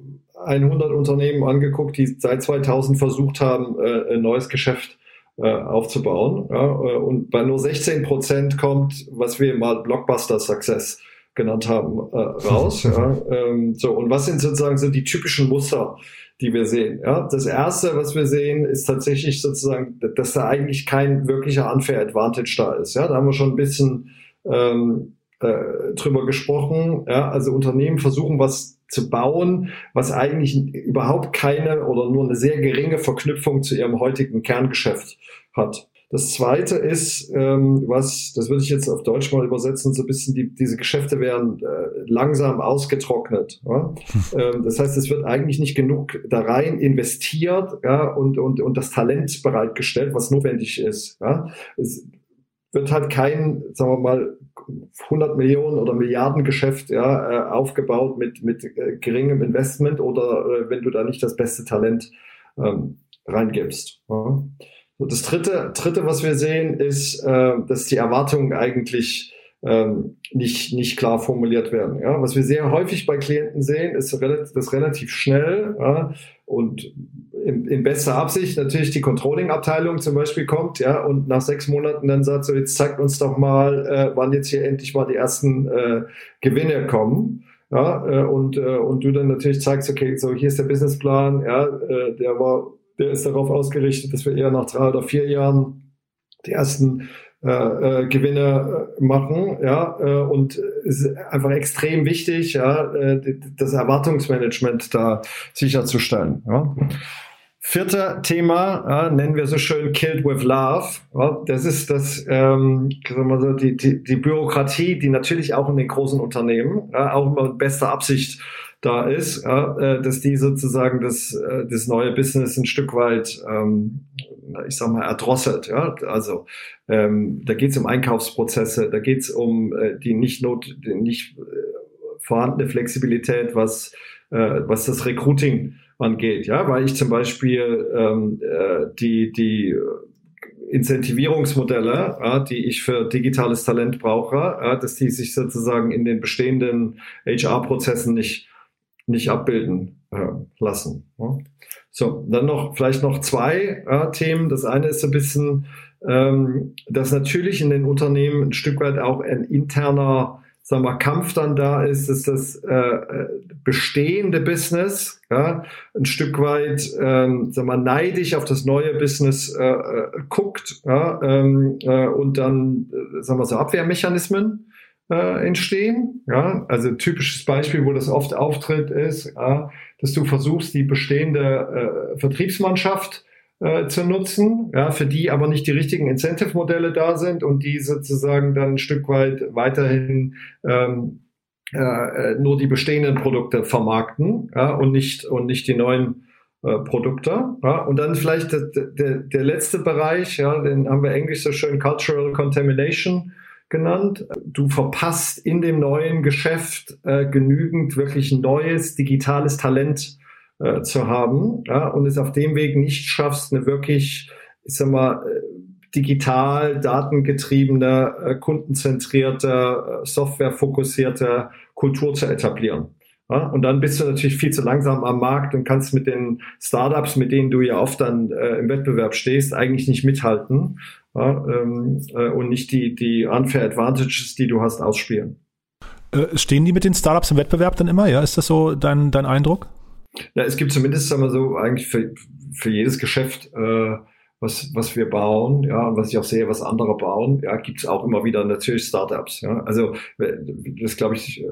B: 100 Unternehmen angeguckt, die seit 2000 versucht haben, äh, ein neues Geschäft äh, aufzubauen. Ja? Äh, und bei nur 16 Prozent kommt, was wir mal Blockbuster Success genannt haben, äh, raus. ja? Ähm, so und was sind sozusagen so die typischen Muster? Die wir sehen. Ja, das erste, was wir sehen, ist tatsächlich sozusagen, dass da eigentlich kein wirklicher Unfair Advantage da ist. Ja, da haben wir schon ein bisschen ähm, äh, drüber gesprochen. Ja, also Unternehmen versuchen was zu bauen, was eigentlich überhaupt keine oder nur eine sehr geringe Verknüpfung zu ihrem heutigen Kerngeschäft hat. Das zweite ist, ähm, was, das würde ich jetzt auf Deutsch mal übersetzen, so ein bisschen die, diese Geschäfte werden äh, langsam ausgetrocknet. Ja? ähm, das heißt, es wird eigentlich nicht genug da rein investiert ja, und, und, und das Talent bereitgestellt, was notwendig ist. Ja? Es wird halt kein, sagen wir mal, 100 Millionen oder Milliarden Geschäft ja, äh, aufgebaut mit, mit äh, geringem Investment oder äh, wenn du da nicht das beste Talent ähm, reingibst. Ja? Das dritte, dritte, was wir sehen, ist, äh, dass die Erwartungen eigentlich ähm, nicht, nicht klar formuliert werden. Ja? Was wir sehr häufig bei Klienten sehen, ist relativ, das relativ schnell ja? und in, in bester Absicht natürlich die Controlling-Abteilung zum Beispiel kommt, ja, und nach sechs Monaten dann sagt, so jetzt zeigt uns doch mal, äh, wann jetzt hier endlich mal die ersten äh, Gewinne kommen. Ja, äh, und, äh, und du dann natürlich zeigst, okay, so hier ist der Businessplan, ja, äh, der war der ist darauf ausgerichtet, dass wir eher nach drei oder vier Jahren die ersten äh, äh, Gewinne äh, machen, ja, äh, und es ist einfach extrem wichtig, ja, äh, das Erwartungsmanagement da sicherzustellen. Ja. Vierte Thema ja, nennen wir so schön Killed with Love. Ja, das ist das, ähm, sagen wir so, die, die, die Bürokratie, die natürlich auch in den großen Unternehmen, ja, auch immer mit bester Absicht da ist, ja, äh, dass die sozusagen das, äh, das neue Business ein Stück weit, ähm, ich sag mal, erdrosselt. Ja? Also ähm, da geht es um Einkaufsprozesse, da geht es um äh, die nicht not, die nicht äh, vorhandene Flexibilität, was, äh, was das Recruiting angeht. Ja, weil ich zum Beispiel ähm, äh, die, die Incentivierungsmodelle, ja, die ich für digitales Talent brauche, ja, dass die sich sozusagen in den bestehenden HR-Prozessen nicht nicht abbilden äh, lassen. Ja. So, dann noch vielleicht noch zwei äh, Themen. Das eine ist so ein bisschen, ähm, dass natürlich in den Unternehmen ein Stück weit auch ein interner sagen wir, Kampf dann da ist, ist das äh, äh, bestehende Business ja, ein Stück weit ähm, sagen wir, neidisch auf das neue Business äh, äh, guckt ja, ähm, äh, und dann sagen wir so Abwehrmechanismen äh, entstehen. Ja? Also typisches Beispiel, wo das oft auftritt, ist, ja, dass du versuchst, die bestehende äh, Vertriebsmannschaft äh, zu nutzen, ja, für die aber nicht die richtigen Incentive-Modelle da sind und die sozusagen dann ein Stück weit weiterhin ähm, äh, nur die bestehenden Produkte vermarkten ja, und nicht und nicht die neuen äh, Produkte. Ja. Und dann vielleicht der, der, der letzte Bereich, ja, den haben wir englisch so schön Cultural Contamination genannt. Du verpasst in dem neuen Geschäft äh, genügend wirklich neues digitales Talent äh, zu haben ja, und es auf dem Weg nicht schaffst, eine wirklich, ich sag mal, äh, digital, datengetriebene, äh, kundenzentrierte, äh, softwarefokussierte Kultur zu etablieren. Ja, und dann bist du natürlich viel zu langsam am Markt und kannst mit den Startups, mit denen du ja oft dann äh, im Wettbewerb stehst, eigentlich nicht mithalten ja, ähm, äh, und nicht die, die unfair advantages, die du hast, ausspielen.
A: Äh, stehen die mit den Startups im Wettbewerb dann immer? Ja, ist das so dein, dein Eindruck?
B: Ja, es gibt zumindest, sagen wir so, eigentlich für, für jedes Geschäft, äh, was, was wir bauen, ja, und was ich auch sehe, was andere bauen, ja, gibt es auch immer wieder natürlich Startups. Ja. Also das glaube ich, äh,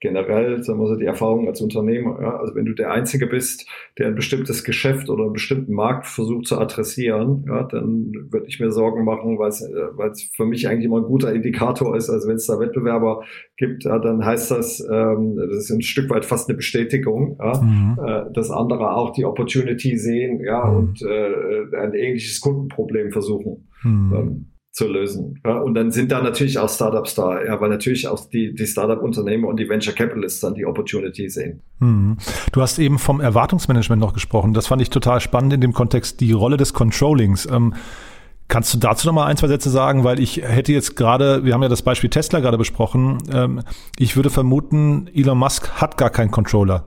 B: generell, sagen wir so, die Erfahrung als Unternehmer. Ja? Also wenn du der Einzige bist, der ein bestimmtes Geschäft oder einen bestimmten Markt versucht zu adressieren, ja, dann würde ich mir Sorgen machen, weil es äh, für mich eigentlich immer ein guter Indikator ist. Also wenn es da Wettbewerber gibt, ja, dann heißt das, ähm, das ist ein Stück weit fast eine Bestätigung, ja, mhm. äh, dass andere auch die Opportunity sehen ja, mhm. und äh, ein ähnliches Kundenproblem versuchen. Mhm. Ähm, zu lösen. Ja, und dann sind da natürlich auch Startups da, ja, weil natürlich auch die, die Startup-Unternehmer und die Venture Capitalists dann die Opportunity sehen.
A: Mhm. Du hast eben vom Erwartungsmanagement noch gesprochen. Das fand ich total spannend in dem Kontext, die Rolle des Controllings. Ähm, Kannst du dazu noch mal ein, zwei Sätze sagen? Weil ich hätte jetzt gerade, wir haben ja das Beispiel Tesla gerade besprochen, ähm, ich würde vermuten, Elon Musk hat gar keinen Controller.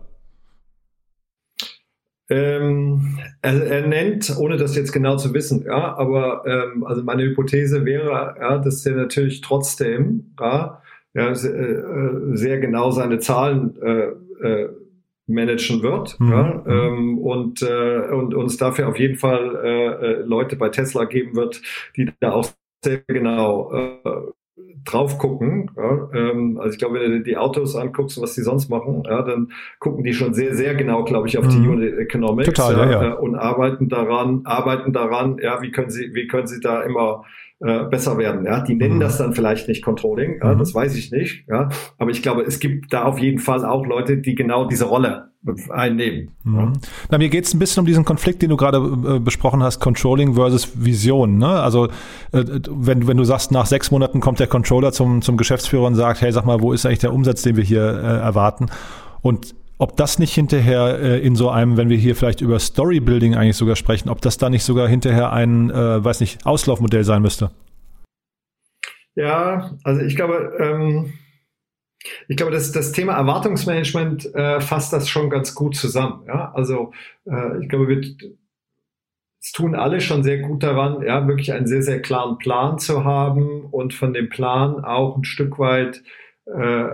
B: Ähm, er, er, nennt, ohne das jetzt genau zu wissen, ja, aber ähm, also meine Hypothese wäre, ja, dass er natürlich trotzdem ja, ja, sehr, äh, sehr genau seine Zahlen äh, äh, managen wird mhm. ja, ähm, und, äh, und uns dafür auf jeden Fall äh, äh, Leute bei Tesla geben wird, die da auch sehr genau äh, drauf gucken. Ja, ähm, also ich glaube, wenn du die Autos anguckst, was die sonst machen, ja, dann gucken die schon sehr, sehr genau, glaube ich, auf die mhm. Unit Economics
A: Total, ja, ja.
B: Äh, und arbeiten daran, arbeiten daran, ja, wie können sie, wie können sie da immer äh, besser werden. Ja, die nennen mhm. das dann vielleicht nicht Controlling, ja, mhm. das weiß ich nicht. Ja, aber ich glaube, es gibt da auf jeden Fall auch Leute, die genau diese Rolle einnehmen. Mhm.
A: Na, mir geht es ein bisschen um diesen Konflikt, den du gerade äh, besprochen hast, Controlling versus Vision. Ne? Also äh, wenn, wenn du sagst, nach sechs Monaten kommt der Controller zum, zum Geschäftsführer und sagt, hey, sag mal, wo ist eigentlich der Umsatz, den wir hier äh, erwarten? Und ob das nicht hinterher äh, in so einem, wenn wir hier vielleicht über Storybuilding eigentlich sogar sprechen, ob das da nicht sogar hinterher ein, äh, weiß nicht, Auslaufmodell sein müsste?
B: Ja, also ich glaube, ähm, ich glaube, das, das Thema Erwartungsmanagement äh, fasst das schon ganz gut zusammen. Ja? Also äh, ich glaube, wir es tun alle schon sehr gut daran, ja, wirklich einen sehr, sehr klaren Plan zu haben und von dem Plan auch ein Stück weit äh,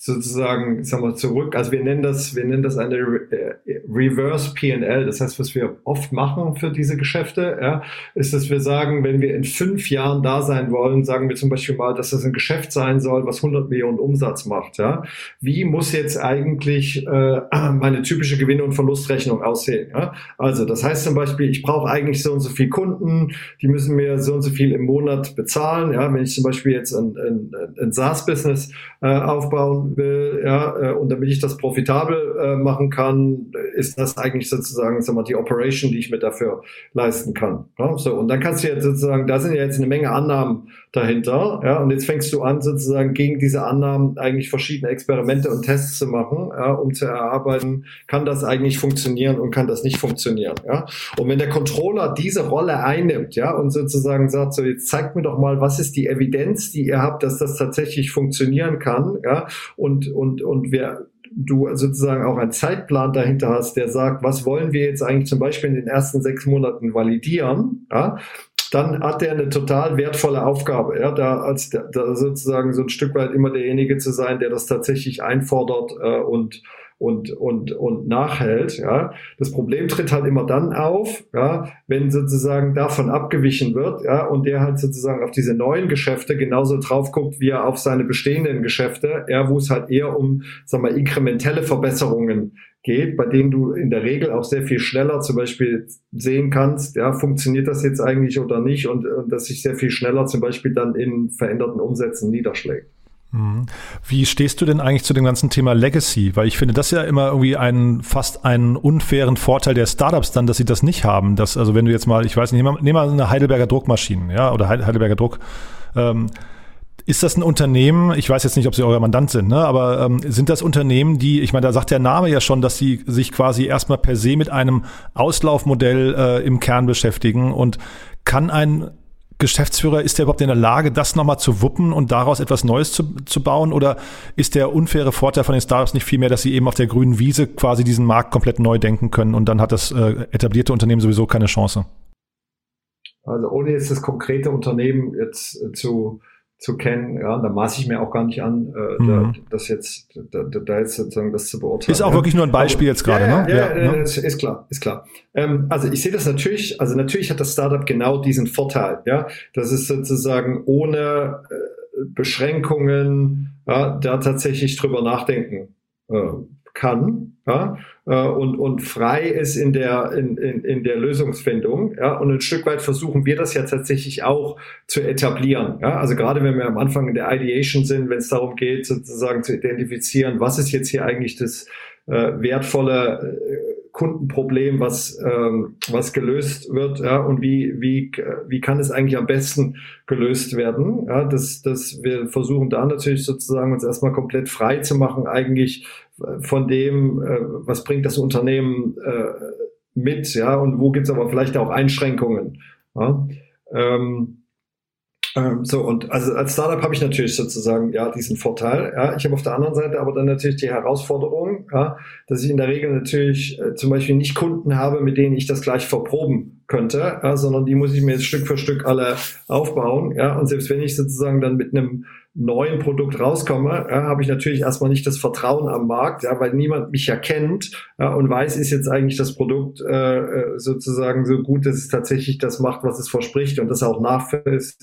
B: sozusagen, sagen wir zurück. Also wir nennen das, wir nennen das eine äh, Reverse P&L. Das heißt, was wir oft machen für diese Geschäfte, ja, ist, dass wir sagen, wenn wir in fünf Jahren da sein wollen, sagen wir zum Beispiel mal, dass das ein Geschäft sein soll, was 100 Millionen Umsatz macht. Ja, wie muss jetzt eigentlich äh, meine typische Gewinn- und Verlustrechnung aussehen? Ja? Also das heißt zum Beispiel, ich brauche eigentlich so und so viel Kunden, die müssen mir so und so viel im Monat bezahlen. Ja, wenn ich zum Beispiel jetzt ein, ein, ein SaaS-Business äh, aufbauen will, ja, äh, und damit ich das profitabel äh, machen kann, ist das eigentlich sozusagen, sag mal, die Operation, die ich mir dafür leisten kann. Ja? So, und dann kannst du jetzt sozusagen, da sind ja jetzt eine Menge Annahmen dahinter, ja, und jetzt fängst du an, sozusagen gegen diese Annahmen eigentlich verschiedene Experimente und Tests zu machen, ja, um zu erarbeiten, kann das eigentlich funktionieren und kann das nicht funktionieren, ja. Und wenn der Controller diese Rolle einnimmt, ja, und sozusagen sagt, so, jetzt zeigt mir doch mal, was ist die Evidenz, die ihr habt, dass das tatsächlich funktionieren kann, ja, und, und, und wir du sozusagen auch einen Zeitplan dahinter hast, der sagt, was wollen wir jetzt eigentlich zum Beispiel in den ersten sechs Monaten validieren, ja, dann hat er eine total wertvolle Aufgabe, ja, da als da sozusagen so ein Stück weit immer derjenige zu sein, der das tatsächlich einfordert äh, und und, und, und nachhält. Ja. Das Problem tritt halt immer dann auf, ja, wenn sozusagen davon abgewichen wird ja, und der halt sozusagen auf diese neuen Geschäfte genauso drauf guckt, wie er auf seine bestehenden Geschäfte, ja, wo es halt eher um sag mal, inkrementelle Verbesserungen geht, bei denen du in der Regel auch sehr viel schneller zum Beispiel sehen kannst, ja, funktioniert das jetzt eigentlich oder nicht und, und dass sich sehr viel schneller zum Beispiel dann in veränderten Umsätzen niederschlägt.
A: Mhm. Wie stehst du denn eigentlich zu dem ganzen Thema Legacy? Weil ich finde das ja immer irgendwie einen fast einen unfairen Vorteil der Startups dann, dass sie das nicht haben. Dass, also wenn du jetzt mal, ich weiß nicht, nehmen wir mal eine Heidelberger Druckmaschine, ja, oder Heidelberger Druck. Ähm, ist das ein Unternehmen, ich weiß jetzt nicht, ob sie euer Mandant sind, ne? aber ähm, sind das Unternehmen, die, ich meine, da sagt der Name ja schon, dass sie sich quasi erstmal per se mit einem Auslaufmodell äh, im Kern beschäftigen und kann ein Geschäftsführer, ist der überhaupt in der Lage, das nochmal zu wuppen und daraus etwas Neues zu, zu bauen? Oder ist der unfaire Vorteil von den Startups nicht vielmehr, dass sie eben auf der grünen Wiese quasi diesen Markt komplett neu denken können und dann hat das äh, etablierte Unternehmen sowieso keine Chance?
B: Also ohne jetzt das konkrete Unternehmen jetzt äh, zu zu kennen. Ja, da maße ich mir auch gar nicht an, äh, mhm. da, das jetzt, da, da, jetzt sozusagen das zu beurteilen.
A: Ist auch ja. wirklich nur ein Beispiel Aber, jetzt gerade,
B: ja,
A: ne?
B: Ja, ja, ja, ist, ist klar, ist klar. Ähm, also ich sehe das natürlich, also natürlich hat das Startup genau diesen Vorteil, ja, dass es sozusagen ohne äh, Beschränkungen ja, da tatsächlich drüber nachdenken äh, kann ja, äh, und, und frei ist in der, in, in, in der Lösungsfindung. Ja, und ein Stück weit versuchen wir das ja tatsächlich auch zu etablieren. Ja, also gerade wenn wir am Anfang in der Ideation sind, wenn es darum geht, sozusagen zu identifizieren, was ist jetzt hier eigentlich das äh, wertvolle äh, Kundenproblem, was, ähm, was gelöst wird, ja, und wie, wie, wie kann es eigentlich am besten gelöst werden. Ja, das, das wir versuchen da natürlich sozusagen uns erstmal komplett frei zu machen, eigentlich von dem, äh, was bringt das Unternehmen äh, mit, ja, und wo gibt es aber vielleicht auch Einschränkungen. Ja. Ähm, ähm, so, und also als Startup habe ich natürlich sozusagen ja diesen Vorteil. Ja. Ich habe auf der anderen Seite aber dann natürlich die Herausforderung, ja, dass ich in der Regel natürlich äh, zum Beispiel nicht Kunden habe, mit denen ich das gleich verproben könnte, ja, sondern die muss ich mir jetzt Stück für Stück alle aufbauen. Ja. Und selbst wenn ich sozusagen dann mit einem neuen Produkt rauskomme, ja, habe ich natürlich erstmal nicht das Vertrauen am Markt, ja, weil niemand mich ja kennt ja, und weiß, ist jetzt eigentlich das Produkt äh, äh sozusagen so gut, dass es tatsächlich das macht, was es verspricht und das auch nachfällt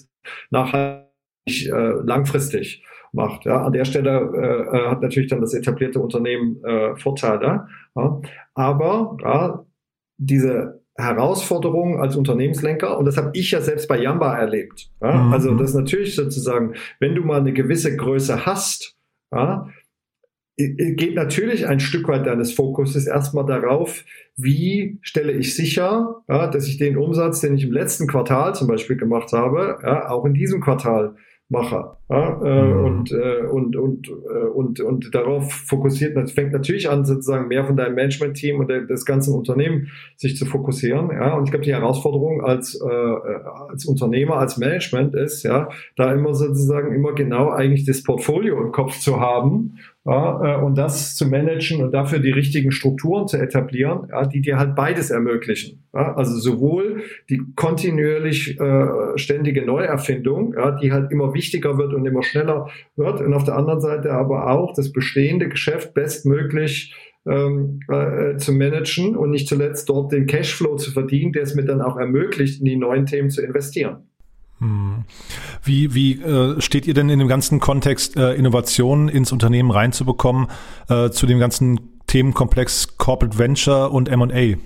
B: nachhaltig äh, langfristig macht. Ja, an der Stelle äh, äh, hat natürlich dann das etablierte Unternehmen äh, Vorteile. Ja. Aber ja, diese Herausforderung als Unternehmenslenker, und das habe ich ja selbst bei Yamba erlebt. Ja. Mhm. Also das ist natürlich sozusagen, wenn du mal eine gewisse Größe hast, ja, geht natürlich ein Stück weit deines Fokuses erstmal darauf, wie stelle ich sicher, ja, dass ich den Umsatz, den ich im letzten Quartal zum Beispiel gemacht habe, ja, auch in diesem Quartal mache. Ja, äh, mhm. und, äh, und, und, äh, und, und darauf fokussiert, das fängt natürlich an, sozusagen mehr von deinem Management-Team und des ganzen Unternehmen sich zu fokussieren. Ja, und ich glaube, die Herausforderung als, äh, als Unternehmer, als Management ist, ja, da immer sozusagen immer genau eigentlich das Portfolio im Kopf zu haben ja, äh, und das zu managen und dafür die richtigen Strukturen zu etablieren, ja, die dir halt beides ermöglichen. Ja, also sowohl die kontinuierlich äh, ständige Neuerfindung, ja, die halt immer wichtiger wird und immer schneller wird, und auf der anderen Seite aber auch das bestehende Geschäft bestmöglich ähm, äh, zu managen und nicht zuletzt dort den Cashflow zu verdienen, der es mir dann auch ermöglicht, in die neuen Themen zu investieren.
A: Wie, wie äh, steht ihr denn in dem ganzen Kontext, äh, Innovationen ins Unternehmen reinzubekommen, äh, zu dem ganzen Themenkomplex Corporate Venture und MA?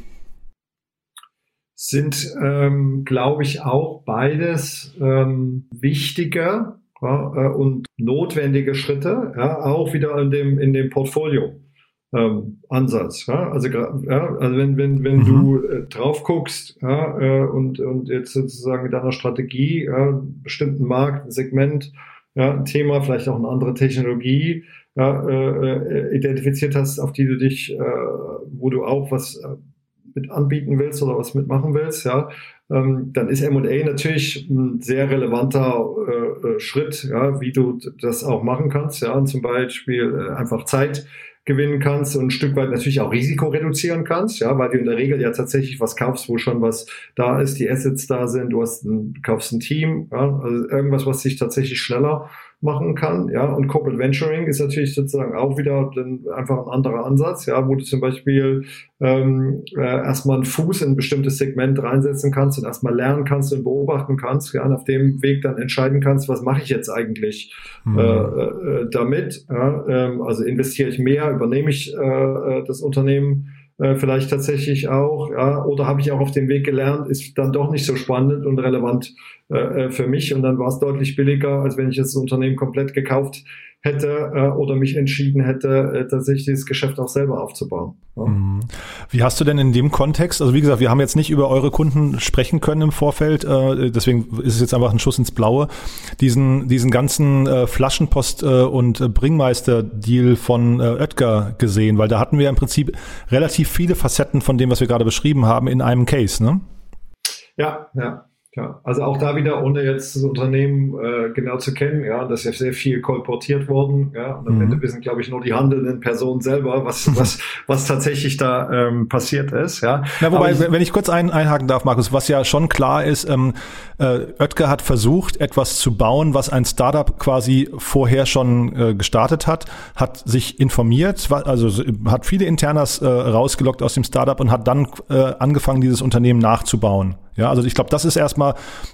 B: Sind, ähm, glaube ich, auch beides ähm, wichtige ja, äh, und notwendige Schritte, ja, auch wieder in dem, in dem Portfolio ähm, Ansatz. Ja? Also, ja, also wenn, wenn, wenn mhm. du äh, drauf guckst ja, äh, und, und jetzt sozusagen mit deiner Strategie ja, bestimmten Markt, ein Segment, ja, ein Thema, vielleicht auch eine andere Technologie ja, äh, äh identifiziert hast, auf die du dich, äh, wo du auch was äh, mit anbieten willst oder was mitmachen willst, ja, ähm, dann ist M&A natürlich ein sehr relevanter äh, Schritt, ja, wie du das auch machen kannst, ja, und zum Beispiel einfach Zeit gewinnen kannst und ein Stück weit natürlich auch Risiko reduzieren kannst, ja, weil du in der Regel ja tatsächlich was kaufst, wo schon was da ist, die Assets da sind, du hast ein, kaufst ein Team, ja, also irgendwas, was sich tatsächlich schneller machen kann. Ja, und Corporate Venturing ist natürlich sozusagen auch wieder dann einfach ein anderer Ansatz, ja, wo du zum Beispiel ähm, äh, erstmal einen Fuß in ein bestimmtes Segment reinsetzen kannst und erstmal lernen kannst und beobachten kannst, ja, und auf dem Weg dann entscheiden kannst, was mache ich jetzt eigentlich mhm. äh, äh, damit. Ja, ähm, also investiere ich mehr, übernehme ich äh, äh das Unternehmen äh, vielleicht tatsächlich auch, ja, oder habe ich auch auf dem Weg gelernt, ist dann doch nicht so spannend und relevant äh, äh für mich und dann war es deutlich billiger, als wenn ich das Unternehmen komplett gekauft hätte äh, oder mich entschieden hätte, äh, tatsächlich dieses Geschäft auch selber aufzubauen. Ja. Mhm.
A: Wie hast du denn in dem Kontext, also wie gesagt, wir haben jetzt nicht über eure Kunden sprechen können im Vorfeld, äh, deswegen ist es jetzt einfach ein Schuss ins Blaue, diesen, diesen ganzen äh, Flaschenpost- äh, und Bringmeister-Deal von äh, Oetker gesehen, weil da hatten wir im Prinzip relativ viele Facetten von dem, was wir gerade beschrieben haben, in einem Case, ne?
B: Ja, ja. Ja, also auch da wieder, ohne jetzt das Unternehmen äh, genau zu kennen, ja, das ist ja sehr viel kolportiert worden, ja, und am mhm. Ende wissen, glaube ich, nur die handelnden Personen selber, was, was, was tatsächlich da ähm, passiert ist, ja.
A: ja wobei, ich, wenn ich kurz ein, einhaken darf, Markus, was ja schon klar ist, ähm, äh, Oetker hat versucht, etwas zu bauen, was ein Startup quasi vorher schon äh, gestartet hat, hat sich informiert, also hat viele Internas äh, rausgelockt aus dem Startup und hat dann äh, angefangen, dieses Unternehmen nachzubauen. Ja, also ich glaube, das ist erstmal,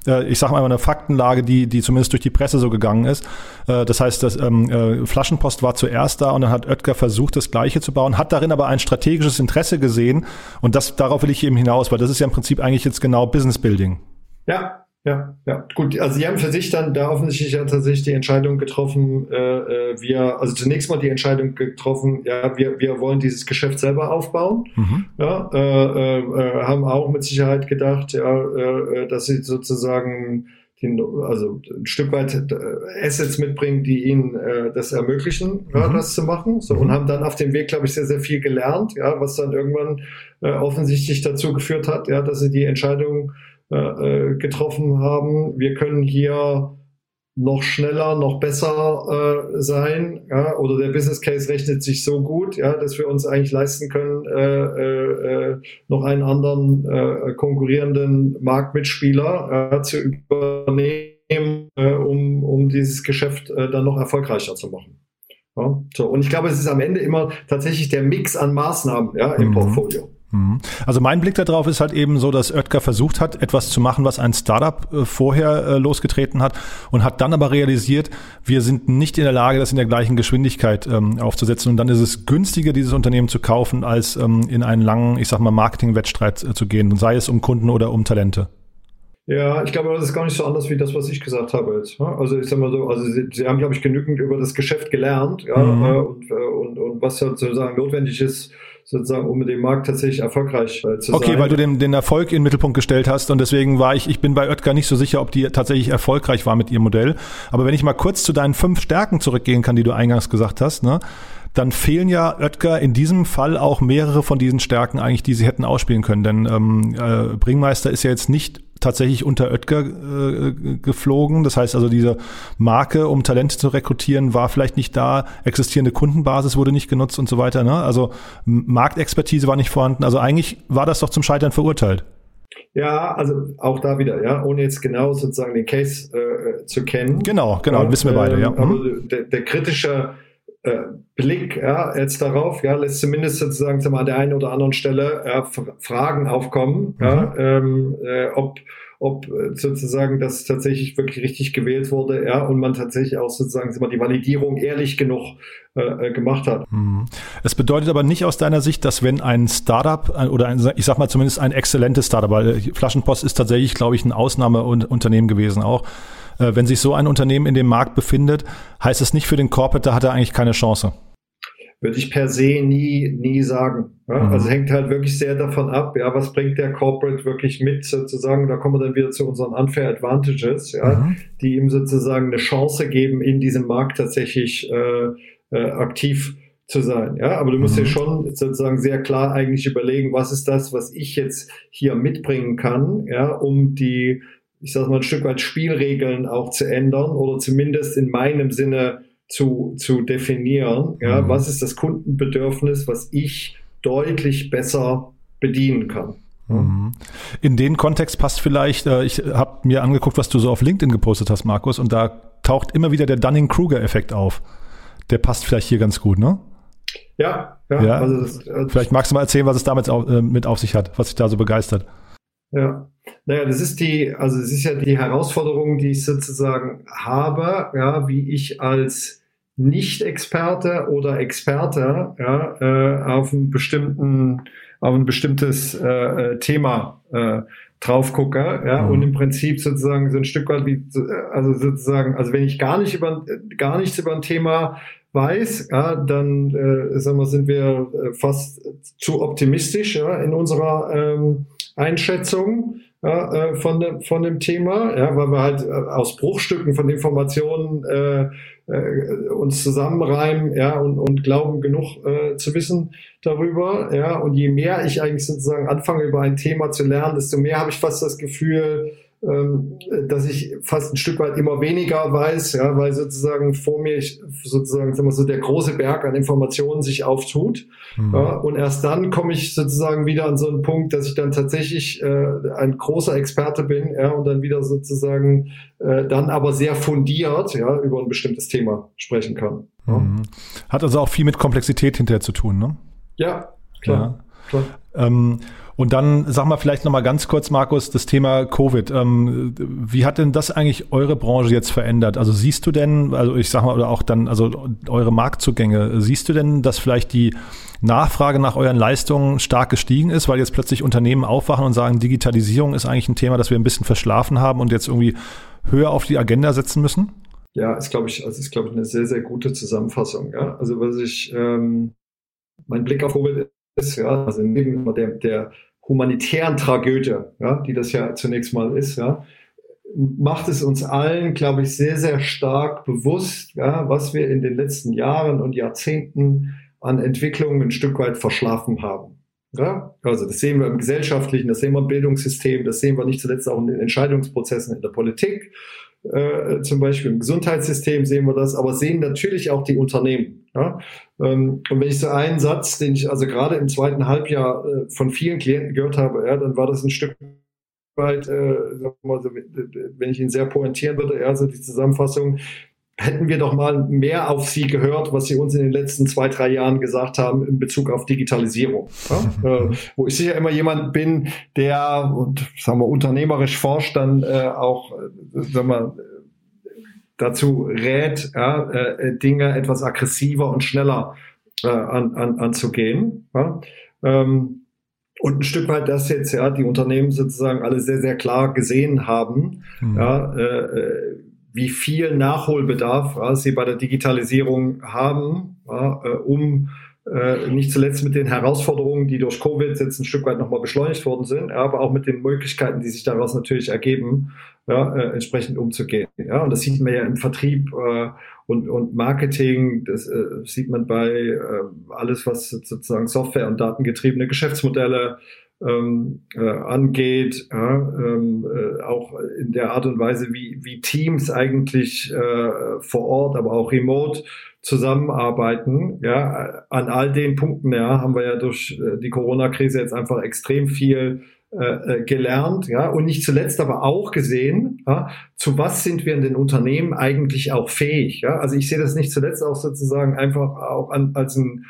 A: äh, ich sage mal eine Faktenlage, die, die zumindest durch die Presse so gegangen ist. Äh, das heißt, das ähm, äh, Flaschenpost war zuerst da und dann hat Oetker versucht, das Gleiche zu bauen, hat darin aber ein strategisches Interesse gesehen und das darauf will ich eben hinaus, weil das ist ja im Prinzip eigentlich jetzt genau Business Building.
B: Ja, ja, ja, gut. Also sie haben für sich dann da offensichtlich ja tatsächlich die Entscheidung getroffen, äh, äh, wir, also zunächst mal die Entscheidung getroffen, ja, wir, wir wollen dieses Geschäft selber aufbauen. Mhm. Ja, äh, äh, äh haben auch mit Sicherheit gedacht, ja, äh, dass sie sozusagen die, also ein Stück weit äh, Assets mitbringen, die ihnen äh, das ermöglichen, mhm. ja, das zu machen. So, mhm. und haben dann auf dem Weg, glaube ich, sehr, sehr viel gelernt, ja, was dann irgendwann äh, offensichtlich dazu geführt hat, ja, dass sie die Entscheidung äh, äh, getroffen haben. Wir können hier noch schneller, noch besser äh, sein, ja, oder der Business Case rechnet sich so gut, ja, dass wir uns eigentlich leisten können, äh, äh, äh noch einen anderen äh, konkurrierenden Marktmitspieler äh, zu übernehmen, äh, um, um dieses Geschäft äh, dann noch erfolgreicher zu machen. Ja, so. Und ich glaube, es ist am Ende immer tatsächlich der Mix an Maßnahmen ja, im mhm. Portfolio.
A: Mhm. Also mein Blick darauf ist halt eben so, dass Oetker versucht hat, etwas zu machen, was ein Startup äh, vorher äh, losgetreten hat und hat dann aber realisiert, wir sind nicht in der Lage, das in der gleichen Geschwindigkeit ähm, aufzusetzen und dann ist es günstiger, dieses Unternehmen zu kaufen, als ähm, in einen langen, ich sag mal, Marketing-Wettstreit äh, zu gehen, sei es um Kunden oder um Talente.
B: Ja, ich glaube, das ist gar nicht so anders wie das, was ich gesagt habe jetzt. Ne? Also ich sag mal so, also sie, sie haben, glaube ich, genügend über das Geschäft gelernt, ja, mhm. und, und, und was sozusagen notwendig ist, sozusagen, um mit dem Markt tatsächlich erfolgreich äh, zu
A: okay, sein. Okay, weil du den, den Erfolg in den Mittelpunkt gestellt hast und deswegen war ich, ich bin bei Oetker nicht so sicher, ob die tatsächlich erfolgreich war mit ihrem Modell. Aber wenn ich mal kurz zu deinen fünf Stärken zurückgehen kann, die du eingangs gesagt hast, ne? dann fehlen ja Oetker in diesem Fall auch mehrere von diesen Stärken eigentlich, die sie hätten ausspielen können. Denn ähm, äh, Bringmeister ist ja jetzt nicht tatsächlich unter Oetker äh, geflogen. Das heißt also, diese Marke, um Talente zu rekrutieren, war vielleicht nicht da. Existierende Kundenbasis wurde nicht genutzt und so weiter. Ne? Also Marktexpertise war nicht vorhanden. Also eigentlich war das doch zum Scheitern verurteilt.
B: Ja, also auch da wieder, ja, ohne jetzt genau sozusagen den Case äh, zu kennen.
A: Genau, genau, ja, wissen wir beide, ja.
B: Ähm, mhm. der, der kritische Blick ja, jetzt darauf, ja, lässt zumindest sozusagen mal an der einen oder anderen Stelle ja, Fragen aufkommen, mhm. ja, ähm, äh, ob, ob sozusagen das tatsächlich wirklich richtig gewählt wurde, ja, und man tatsächlich auch sozusagen mal, die Validierung ehrlich genug äh, äh, gemacht hat.
A: Mhm. Es bedeutet aber nicht aus deiner Sicht, dass wenn ein Startup oder ein, ich sag mal zumindest ein exzellentes Startup, weil Flaschenpost ist tatsächlich, glaube ich, ein Ausnahmeunternehmen gewesen auch, äh, wenn sich so ein Unternehmen in dem Markt befindet, heißt es nicht für den Corporate, da hat er eigentlich keine Chance.
B: Würde ich per se nie, nie sagen. Ja? Mhm. Also hängt halt wirklich sehr davon ab, ja, was bringt der Corporate wirklich mit, sozusagen, da kommen wir dann wieder zu unseren Unfair Advantages, ja, mhm. die ihm sozusagen eine Chance geben, in diesem Markt tatsächlich äh, äh, aktiv zu sein. Ja, aber du musst mhm. dir schon sozusagen sehr klar eigentlich überlegen, was ist das, was ich jetzt hier mitbringen kann, ja, um die ich sage mal, ein Stück weit Spielregeln auch zu ändern oder zumindest in meinem Sinne zu, zu definieren. Ja, mhm. was ist das Kundenbedürfnis, was ich deutlich besser bedienen kann.
A: Mhm. In den Kontext passt vielleicht, äh, ich habe mir angeguckt, was du so auf LinkedIn gepostet hast, Markus, und da taucht immer wieder der Dunning-Kruger-Effekt auf. Der passt vielleicht hier ganz gut, ne?
B: Ja,
A: ja. ja also das, also vielleicht magst du mal erzählen, was es damit auf, äh, mit auf sich hat, was sich da so begeistert.
B: Ja, naja, das ist die, also es ist ja die Herausforderung, die ich sozusagen habe, ja, wie ich als Nicht-Experte oder Experte ja, äh, auf einen bestimmten auf ein bestimmtes äh, äh, Thema äh, drauf gucke, ja, mhm. und im Prinzip sozusagen so ein Stück weit wie, also sozusagen, also wenn ich gar nicht über, gar nichts über ein Thema weiß, ja, dann äh, sagen wir, sind wir äh, fast zu optimistisch ja, in unserer ähm, Einschätzung ja, äh, von, dem, von dem Thema, ja, weil wir halt äh, aus Bruchstücken von Informationen äh, äh, uns zusammenreimen ja, und, und glauben genug äh, zu wissen darüber. Ja, und je mehr ich eigentlich sozusagen anfange, über ein Thema zu lernen, desto mehr habe ich fast das Gefühl, dass ich fast ein Stück weit immer weniger weiß, ja, weil sozusagen vor mir sozusagen sagen wir so der große Berg an Informationen sich auftut. Mhm. Ja, und erst dann komme ich sozusagen wieder an so einen Punkt, dass ich dann tatsächlich äh, ein großer Experte bin, ja, und dann wieder sozusagen äh, dann aber sehr fundiert, ja, über ein bestimmtes Thema sprechen kann. Ja.
A: Mhm. Hat also auch viel mit Komplexität hinterher zu tun, ne?
B: Ja, klar.
A: Ja. klar. Ähm, und dann sag mal vielleicht noch mal ganz kurz, Markus, das Thema Covid. Ähm, wie hat denn das eigentlich eure Branche jetzt verändert? Also siehst du denn, also ich sag mal, oder auch dann, also eure Marktzugänge, siehst du denn, dass vielleicht die Nachfrage nach euren Leistungen stark gestiegen ist, weil jetzt plötzlich Unternehmen aufwachen und sagen, Digitalisierung ist eigentlich ein Thema, das wir ein bisschen verschlafen haben und jetzt irgendwie höher auf die Agenda setzen müssen?
B: Ja, ist glaube ich, also ist glaube ich eine sehr sehr gute Zusammenfassung. Ja? Also was ich, ähm, mein Blick auf Covid ist, ja, also neben der, der humanitären Tragödie, ja, die das ja zunächst mal ist, ja, macht es uns allen, glaube ich, sehr, sehr stark bewusst, ja, was wir in den letzten Jahren und Jahrzehnten an Entwicklungen ein Stück weit verschlafen haben. Ja, also das sehen wir im gesellschaftlichen, das sehen wir im Bildungssystem, das sehen wir nicht zuletzt auch in den Entscheidungsprozessen in der Politik. Äh, zum Beispiel im Gesundheitssystem sehen wir das, aber sehen natürlich auch die Unternehmen. Ja? Ähm, und wenn ich so einen Satz, den ich also gerade im zweiten Halbjahr äh, von vielen Klienten gehört habe, ja, dann war das ein Stück weit, äh, wenn ich ihn sehr pointieren würde, ja, so die Zusammenfassung, hätten wir doch mal mehr auf Sie gehört, was Sie uns in den letzten zwei, drei Jahren gesagt haben in Bezug auf Digitalisierung. Ja? äh, wo ich sicher immer jemand bin, der und sagen wir unternehmerisch forscht, dann äh, auch, äh, sagen wir, dazu rät, ja, äh, Dinge etwas aggressiver und schneller äh, an, an, anzugehen. Ja? Ähm, und ein Stück weit das jetzt ja die Unternehmen sozusagen alle sehr sehr klar gesehen haben, mhm. ja, äh wie viel Nachholbedarf ja, sie bei der Digitalisierung haben, ja, äh, um äh, nicht zuletzt mit den Herausforderungen, die durch Covid jetzt ein Stück weit nochmal beschleunigt worden sind, ja, aber auch mit den Möglichkeiten, die sich daraus natürlich ergeben, ja, äh, entsprechend umzugehen. Ja, und das sieht man ja im Vertrieb äh, und, und Marketing, das äh, sieht man bei äh, alles, was sozusagen Software- und datengetriebene Geschäftsmodelle ähm, äh, angeht, ja, ähm, äh, auch in der Art und Weise, wie, wie Teams eigentlich äh, vor Ort, aber auch remote zusammenarbeiten. Ja, an all den Punkten ja, haben wir ja durch äh, die Corona-Krise jetzt einfach extrem viel äh, äh, gelernt, ja, und nicht zuletzt aber auch gesehen, ja, zu was sind wir in den Unternehmen eigentlich auch fähig, ja. Also ich sehe das nicht zuletzt auch sozusagen einfach auch an, als ein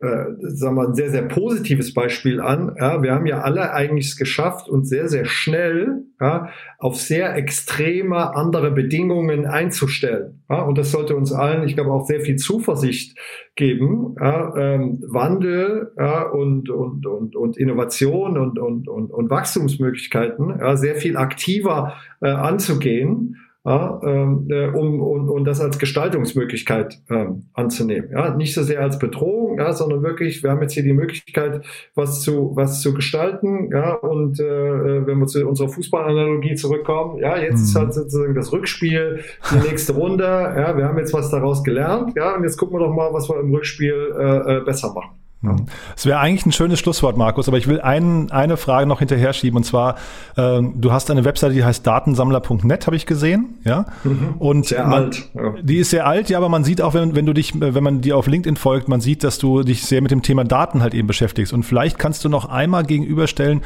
B: äh, sagen wir, ein sehr, sehr positives Beispiel an. Ja, wir haben ja alle eigentlich es geschafft, uns sehr, sehr schnell ja, auf sehr extreme andere Bedingungen einzustellen. Ja, und das sollte uns allen, ich glaube, auch sehr viel Zuversicht geben, ja, ähm, Wandel ja, und, und, und, und Innovation und, und, und, und Wachstumsmöglichkeiten ja, sehr viel aktiver äh, anzugehen ja, ähm, äh, um, um, um das als Gestaltungsmöglichkeit ähm, anzunehmen. Ja, nicht so sehr als Bedrohung, ja, sondern wirklich, wir haben jetzt hier die Möglichkeit, was zu, was zu gestalten. Ja, und äh, wenn wir zu unserer Fußballanalogie zurückkommen, ja, jetzt mhm. ist halt sozusagen das Rückspiel, die nächste Runde. Ja, wir haben jetzt was daraus gelernt. Ja, und jetzt gucken wir doch mal, was wir im Rückspiel äh, äh besser machen.
A: Mhm. Es wäre eigentlich ein schönes Schlusswort, Markus, aber ich will ein, eine Frage noch hinterher schieben und zwar, ähm, du hast eine Webseite, die heißt datensammler.net, habe ich gesehen, ja? Mhm. Und sehr man, alt. Ja. Die ist sehr alt, ja, aber man sieht auch, wenn, wenn du dich, wenn man dir auf LinkedIn folgt, man sieht, dass du dich sehr mit dem Thema Daten halt eben beschäftigst. Und vielleicht kannst du noch einmal gegenüberstellen,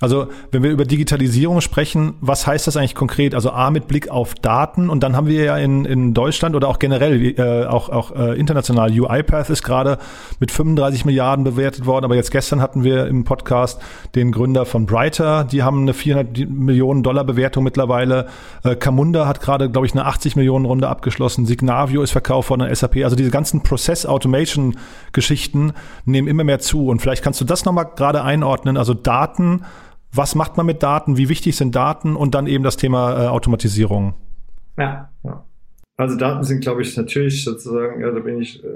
A: also wenn wir über Digitalisierung sprechen, was heißt das eigentlich konkret? Also A mit Blick auf Daten und dann haben wir ja in, in Deutschland oder auch generell, äh, auch, auch äh, international, UiPath ist gerade mit 35 Milliarden bewertet worden, aber jetzt gestern hatten wir im Podcast den Gründer von Brighter, die haben eine 400 Millionen Dollar Bewertung mittlerweile. Äh, Camunda hat gerade, glaube ich, eine 80 Millionen Runde abgeschlossen. Signavio ist verkauft von der SAP. Also diese ganzen Process Automation Geschichten nehmen immer mehr zu und vielleicht kannst du das nochmal gerade einordnen. Also Daten was macht man mit Daten? Wie wichtig sind Daten? Und dann eben das Thema äh, Automatisierung.
B: Ja, ja. Also Daten sind, glaube ich, natürlich sozusagen, ja, da bin ich äh,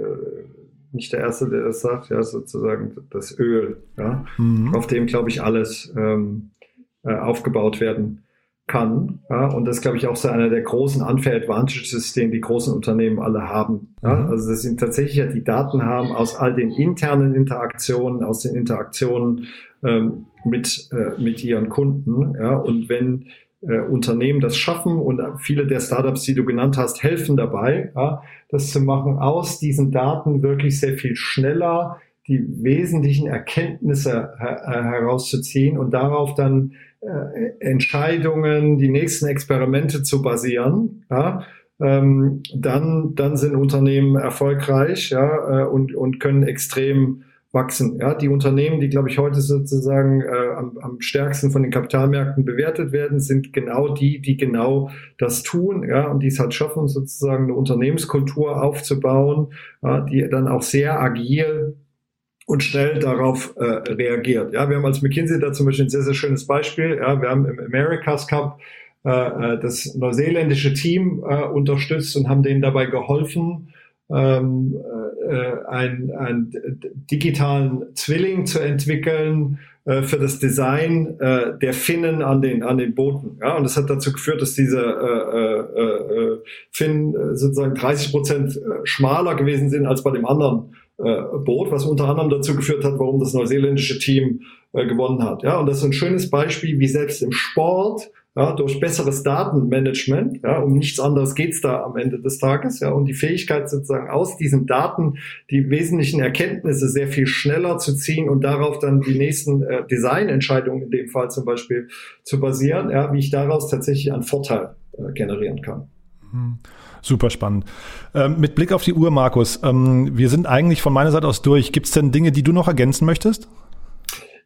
B: nicht der Erste, der das sagt, ja, sozusagen das Öl, ja, mhm. auf dem, glaube ich, alles ähm, äh, aufgebaut werden kann. Ja, und das glaube ich auch so einer der großen Unfair Advantages, den die großen Unternehmen alle haben. Ja, mhm. also das sind tatsächlich ja die Daten haben aus all den internen Interaktionen, aus den Interaktionen ähm, mit, äh, mit ihren Kunden. Ja, und wenn äh, Unternehmen das schaffen und viele der Startups, die du genannt hast, helfen dabei, ja, das zu machen, aus diesen Daten wirklich sehr viel schneller die wesentlichen Erkenntnisse her herauszuziehen und darauf dann äh, Entscheidungen, die nächsten Experimente zu basieren, ja, ähm, dann, dann sind Unternehmen erfolgreich ja, äh, und, und können extrem wachsen. Ja, die Unternehmen, die, glaube ich, heute sozusagen äh, am, am stärksten von den Kapitalmärkten bewertet werden, sind genau die, die genau das tun, ja, und die es halt schaffen, sozusagen eine Unternehmenskultur aufzubauen, ja, die dann auch sehr agil und schnell darauf äh, reagiert. Ja, wir haben als McKinsey da zum Beispiel ein sehr, sehr schönes Beispiel. Ja, wir haben im America's Cup äh, äh, das neuseeländische Team äh, unterstützt und haben denen dabei geholfen, ähm, äh, einen, einen digitalen Zwilling zu entwickeln äh, für das Design äh, der Finnen an den, an den Booten. Ja, und das hat dazu geführt, dass diese äh, äh, äh, Finnen sozusagen 30 Prozent schmaler gewesen sind als bei dem anderen äh, Boot, was unter anderem dazu geführt hat, warum das neuseeländische Team äh, gewonnen hat. Ja, und das ist ein schönes Beispiel, wie selbst im Sport ja, durch besseres Datenmanagement, ja, um nichts anderes geht's da am Ende des Tages, ja, und die Fähigkeit sozusagen aus diesen Daten die wesentlichen Erkenntnisse sehr viel schneller zu ziehen und darauf dann die nächsten äh, Designentscheidungen in dem Fall zum Beispiel zu basieren, ja, wie ich daraus tatsächlich einen Vorteil äh, generieren kann.
A: Mhm. Super spannend. Ähm, mit Blick auf die Uhr, Markus, ähm, wir sind eigentlich von meiner Seite aus durch. Gibt es denn Dinge, die du noch ergänzen möchtest?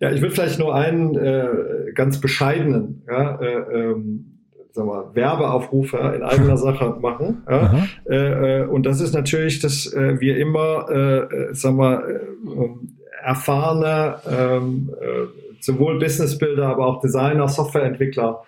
B: Ja, ich würde vielleicht nur einen äh, ganz bescheidenen ja, äh, ähm, sagen wir, Werbeaufruf ja, in eigener Sache machen. Ja. Äh, äh, und das ist natürlich, dass äh, wir immer, äh, sagen wir, äh, erfahrene ähm, äh, sowohl Businessbilder, aber auch Designer, Softwareentwickler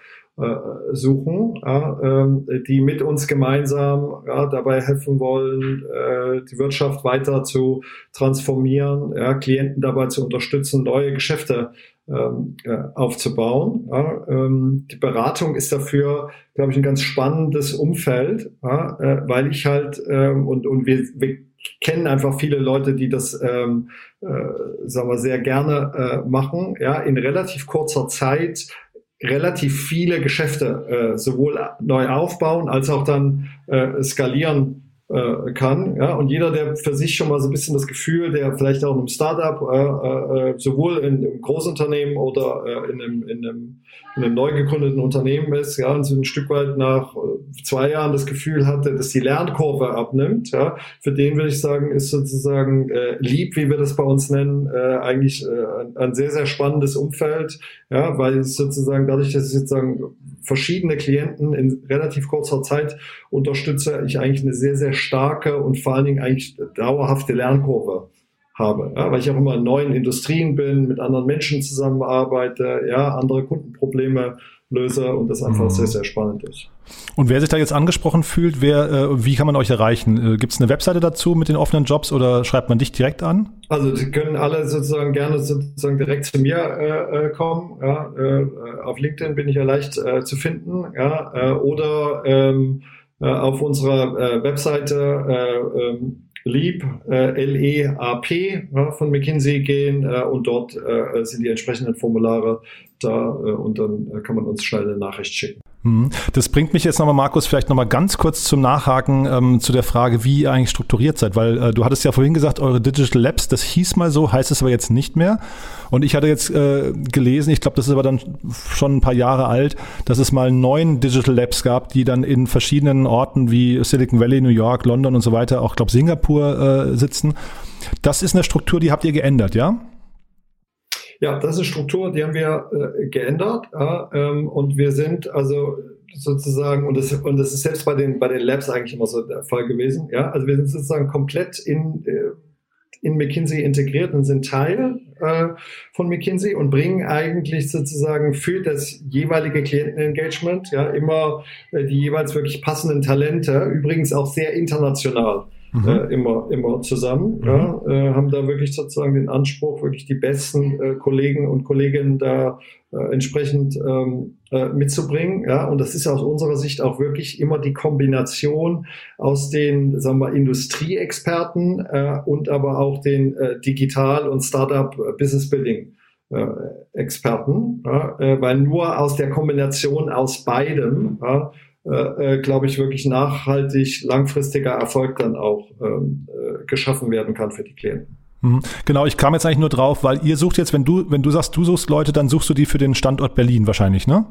B: suchen, ja, ähm, die mit uns gemeinsam dabei helfen wollen, äh, die Wirtschaft weiter zu transformieren, Klienten dabei zu unterstützen, neue Geschäfte ähm, äh, aufzubauen. Ähm, die Beratung ist dafür, glaube ich, ein ganz spannendes Umfeld, äh, weil ich halt und und wir, wir kennen einfach viele Leute, die das, ähm, äh, sagen wir, sehr gerne äh, machen, ja, in relativ kurzer Zeit relativ viele Geschäfte äh, sowohl neu aufbauen als auch dann äh, skalieren äh, kann. Ja? Und jeder, der für sich schon mal so ein bisschen das Gefühl, der vielleicht auch in einem Startup, äh, äh, sowohl in einem Großunternehmen oder äh, in, einem, in, einem, in einem neu gegründeten Unternehmen ist, ja, und so ein Stück weit nach äh, zwei Jahren das Gefühl hatte, dass die Lernkurve abnimmt, ja, für den würde ich sagen, ist sozusagen äh, lieb, wie wir das bei uns nennen, äh, eigentlich äh, ein, ein sehr, sehr spannendes Umfeld, ja, weil es sozusagen dadurch, dass es sozusagen verschiedene Klienten in relativ kurzer Zeit unterstütze, ich eigentlich eine sehr, sehr starke und vor allen Dingen eigentlich dauerhafte Lernkurve habe, ja, weil ich auch immer in neuen Industrien bin, mit anderen Menschen zusammenarbeite, ja, andere Kundenprobleme löse und das einfach mhm. sehr, sehr spannend ist.
A: Und wer sich da jetzt angesprochen fühlt, wer, äh, wie kann man euch erreichen? Äh, Gibt es eine Webseite dazu mit den offenen Jobs oder schreibt man dich direkt an?
B: Also Sie können alle sozusagen gerne sozusagen direkt zu mir äh, äh kommen. Ja, äh, auf LinkedIn bin ich ja leicht äh, zu finden. Ja, oder ähm, auf unserer Webseite ähm, Leap, äh, L-E-A-P ja, von McKinsey gehen und dort sind die entsprechenden Formulare da äh, und dann äh, kann man uns schnell eine Nachricht schicken.
A: Mhm. Das bringt mich jetzt nochmal, Markus, vielleicht nochmal ganz kurz zum Nachhaken ähm, zu der Frage, wie ihr eigentlich strukturiert seid, weil äh, du hattest ja vorhin gesagt, eure Digital Labs, das hieß mal so, heißt es aber jetzt nicht mehr. Und ich hatte jetzt äh, gelesen, ich glaube, das ist aber dann schon ein paar Jahre alt, dass es mal neun Digital Labs gab, die dann in verschiedenen Orten wie Silicon Valley, New York, London und so weiter, auch glaube Singapur äh, sitzen. Das ist eine Struktur, die habt ihr geändert, ja?
B: Ja, das ist Struktur, die haben wir äh, geändert. Ja, ähm, und wir sind also sozusagen, und das, und das ist selbst bei den, bei den Labs eigentlich immer so der Fall gewesen. Ja, also wir sind sozusagen komplett in, äh, in McKinsey integriert und sind Teil äh, von McKinsey und bringen eigentlich sozusagen für das jeweilige Klientenengagement ja immer äh, die jeweils wirklich passenden Talente, übrigens auch sehr international mhm. äh, immer, immer zusammen. Mhm. Ja, äh, haben da wirklich sozusagen den Anspruch, wirklich die besten äh, Kollegen und Kolleginnen da äh, entsprechend ähm, äh, mitzubringen. Ja, und das ist aus unserer Sicht auch wirklich immer die Kombination aus den, sagen wir, Industrieexperten äh, und aber auch den Digital- und Startup-Business-Building. Experten, ja, weil nur aus der Kombination aus beidem ja, äh, äh, glaube ich, wirklich nachhaltig, langfristiger Erfolg dann auch ähm, äh, geschaffen werden kann für die Klienten.
A: Mhm. Genau, ich kam jetzt eigentlich nur drauf, weil ihr sucht jetzt, wenn du, wenn du sagst, du suchst Leute, dann suchst du die für den Standort Berlin wahrscheinlich, ne?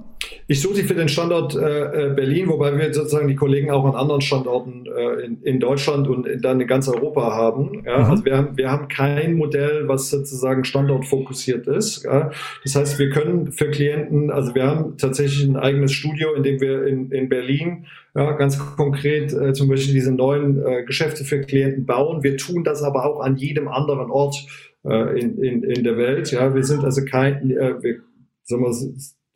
B: Ich suche die für den Standort äh, äh, Berlin, wobei wir sozusagen die Kollegen auch an anderen Standorten äh, in, in Deutschland und dann in ganz Europa haben. Ja? Mhm. Also wir haben, wir haben kein Modell, was sozusagen standortfokussiert ist. Ja? Das heißt, wir können für Klienten, also wir haben tatsächlich ein eigenes Studio, in dem wir in, in Berlin ja, ganz konkret äh, zum Beispiel diese neuen äh, Geschäfte für Klienten bauen. Wir tun das aber auch an jedem anderen Ort äh, in, in, in der Welt. Ja, wir sind also kein, äh, wir, sagen wir,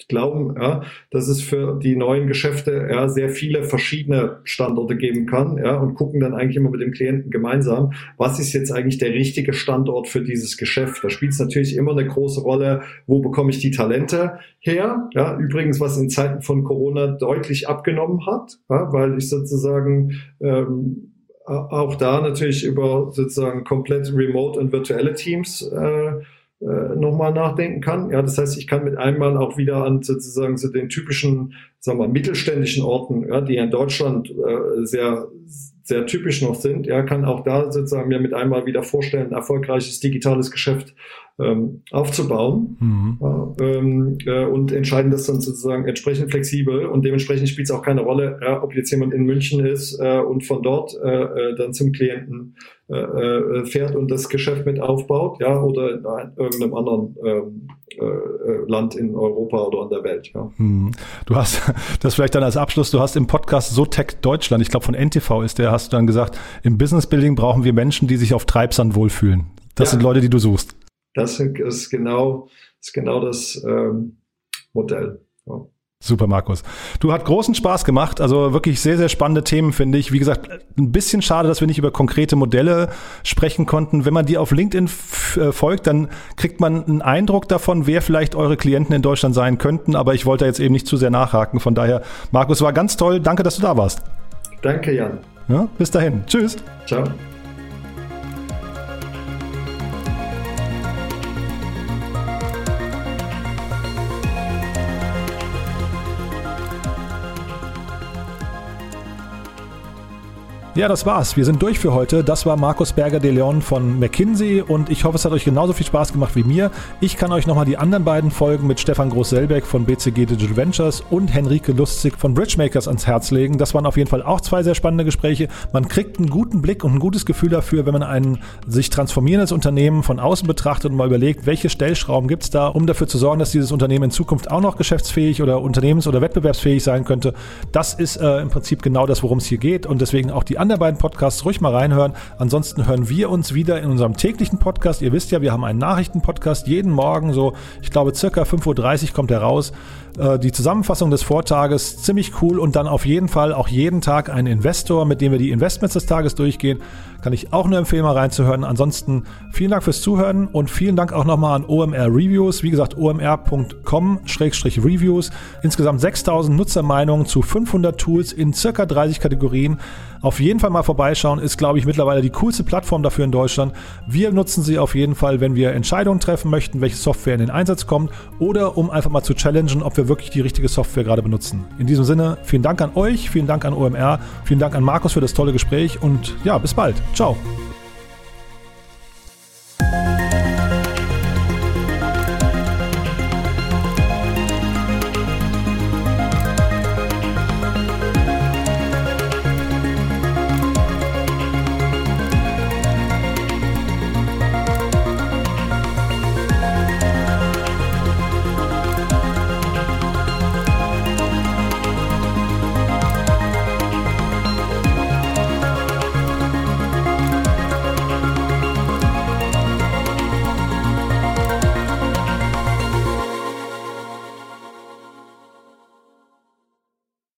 B: glauben, ja, dass es für die neuen Geschäfte ja, sehr viele verschiedene Standorte geben kann ja, und gucken dann eigentlich immer mit dem Klienten gemeinsam, was ist jetzt eigentlich der richtige Standort für dieses Geschäft. Da spielt es natürlich immer eine große Rolle, wo bekomme ich die Talente her. Ja, übrigens, was in Zeiten von Corona deutlich abgenommen hat, ja, weil ich sozusagen ähm, auch da natürlich über sozusagen komplett remote und virtuelle Teams äh, äh, nochmal nachdenken kann. Ja, das heißt, ich kann mit einmal auch wieder an sozusagen so den typischen, sagen wir, mittelständischen Orten, ja, die in Deutschland äh, sehr sehr typisch noch sind, ja, kann auch da sozusagen mir mit einmal wieder vorstellen, ein erfolgreiches digitales Geschäft ähm, aufzubauen mhm. ja, ähm, äh, und entscheiden das dann sozusagen entsprechend flexibel und dementsprechend spielt es auch keine Rolle, ja, ob jetzt jemand in München ist äh, und von dort äh, äh dann zum Klienten äh, äh, fährt und das Geschäft mit aufbaut, ja, oder in irgendeinem anderen ähm, Land in Europa oder in der Welt. Ja.
A: Mhm. Du hast das vielleicht dann als Abschluss, du hast im Podcast Sotec Deutschland, ich glaube von NTV ist der, hast du dann gesagt, im Business Building brauchen wir Menschen, die sich auf Treibsand wohlfühlen. Das ja. sind Leute, die du suchst.
B: Das ist genau, ist genau das ähm, Modell. Ja.
A: Super, Markus. Du hat großen Spaß gemacht. Also wirklich sehr, sehr spannende Themen, finde ich. Wie gesagt, ein bisschen schade, dass wir nicht über konkrete Modelle sprechen konnten. Wenn man dir auf LinkedIn äh, folgt, dann kriegt man einen Eindruck davon, wer vielleicht eure Klienten in Deutschland sein könnten. Aber ich wollte jetzt eben nicht zu sehr nachhaken. Von daher, Markus, war ganz toll. Danke, dass du da warst.
B: Danke, Jan.
A: Ja, bis dahin. Tschüss.
B: Ciao.
A: Ja, das war's. Wir sind durch für heute. Das war Markus Berger de Leon von McKinsey und ich hoffe, es hat euch genauso viel Spaß gemacht wie mir. Ich kann euch nochmal die anderen beiden Folgen mit Stefan Groß-Selbeck von BCG Digital Ventures und Henrike Lustig von Bridgemakers ans Herz legen. Das waren auf jeden Fall auch zwei sehr spannende Gespräche. Man kriegt einen guten Blick und ein gutes Gefühl dafür, wenn man ein sich transformierendes Unternehmen von außen betrachtet und mal überlegt, welche Stellschrauben gibt es da, um dafür zu sorgen, dass dieses Unternehmen in Zukunft auch noch geschäftsfähig oder unternehmens- oder wettbewerbsfähig sein könnte. Das ist äh, im Prinzip genau das, worum es hier geht und deswegen auch die anderen beiden Podcasts ruhig mal reinhören. Ansonsten hören wir uns wieder in unserem täglichen Podcast. Ihr wisst ja, wir haben einen Nachrichtenpodcast jeden Morgen, so ich glaube circa 5.30 Uhr kommt er raus. Äh, die Zusammenfassung des Vortages, ziemlich cool und dann auf jeden Fall auch jeden Tag ein Investor, mit dem wir die Investments des Tages durchgehen. Kann ich auch nur empfehlen, mal reinzuhören. Ansonsten vielen Dank fürs Zuhören und vielen Dank auch nochmal an OMR Reviews. Wie gesagt, omr.com-reviews. Insgesamt 6000 Nutzermeinungen zu 500 Tools in circa 30 Kategorien. Auf jeden Fall mal vorbeischauen. Ist, glaube ich, mittlerweile die coolste Plattform dafür in Deutschland. Wir nutzen sie auf jeden Fall, wenn wir Entscheidungen treffen möchten, welche Software in den Einsatz kommt oder um einfach mal zu challengen, ob wir wirklich die richtige Software gerade benutzen. In diesem Sinne, vielen Dank an euch, vielen Dank an OMR, vielen Dank an Markus für das tolle Gespräch und ja, bis bald. Ciao.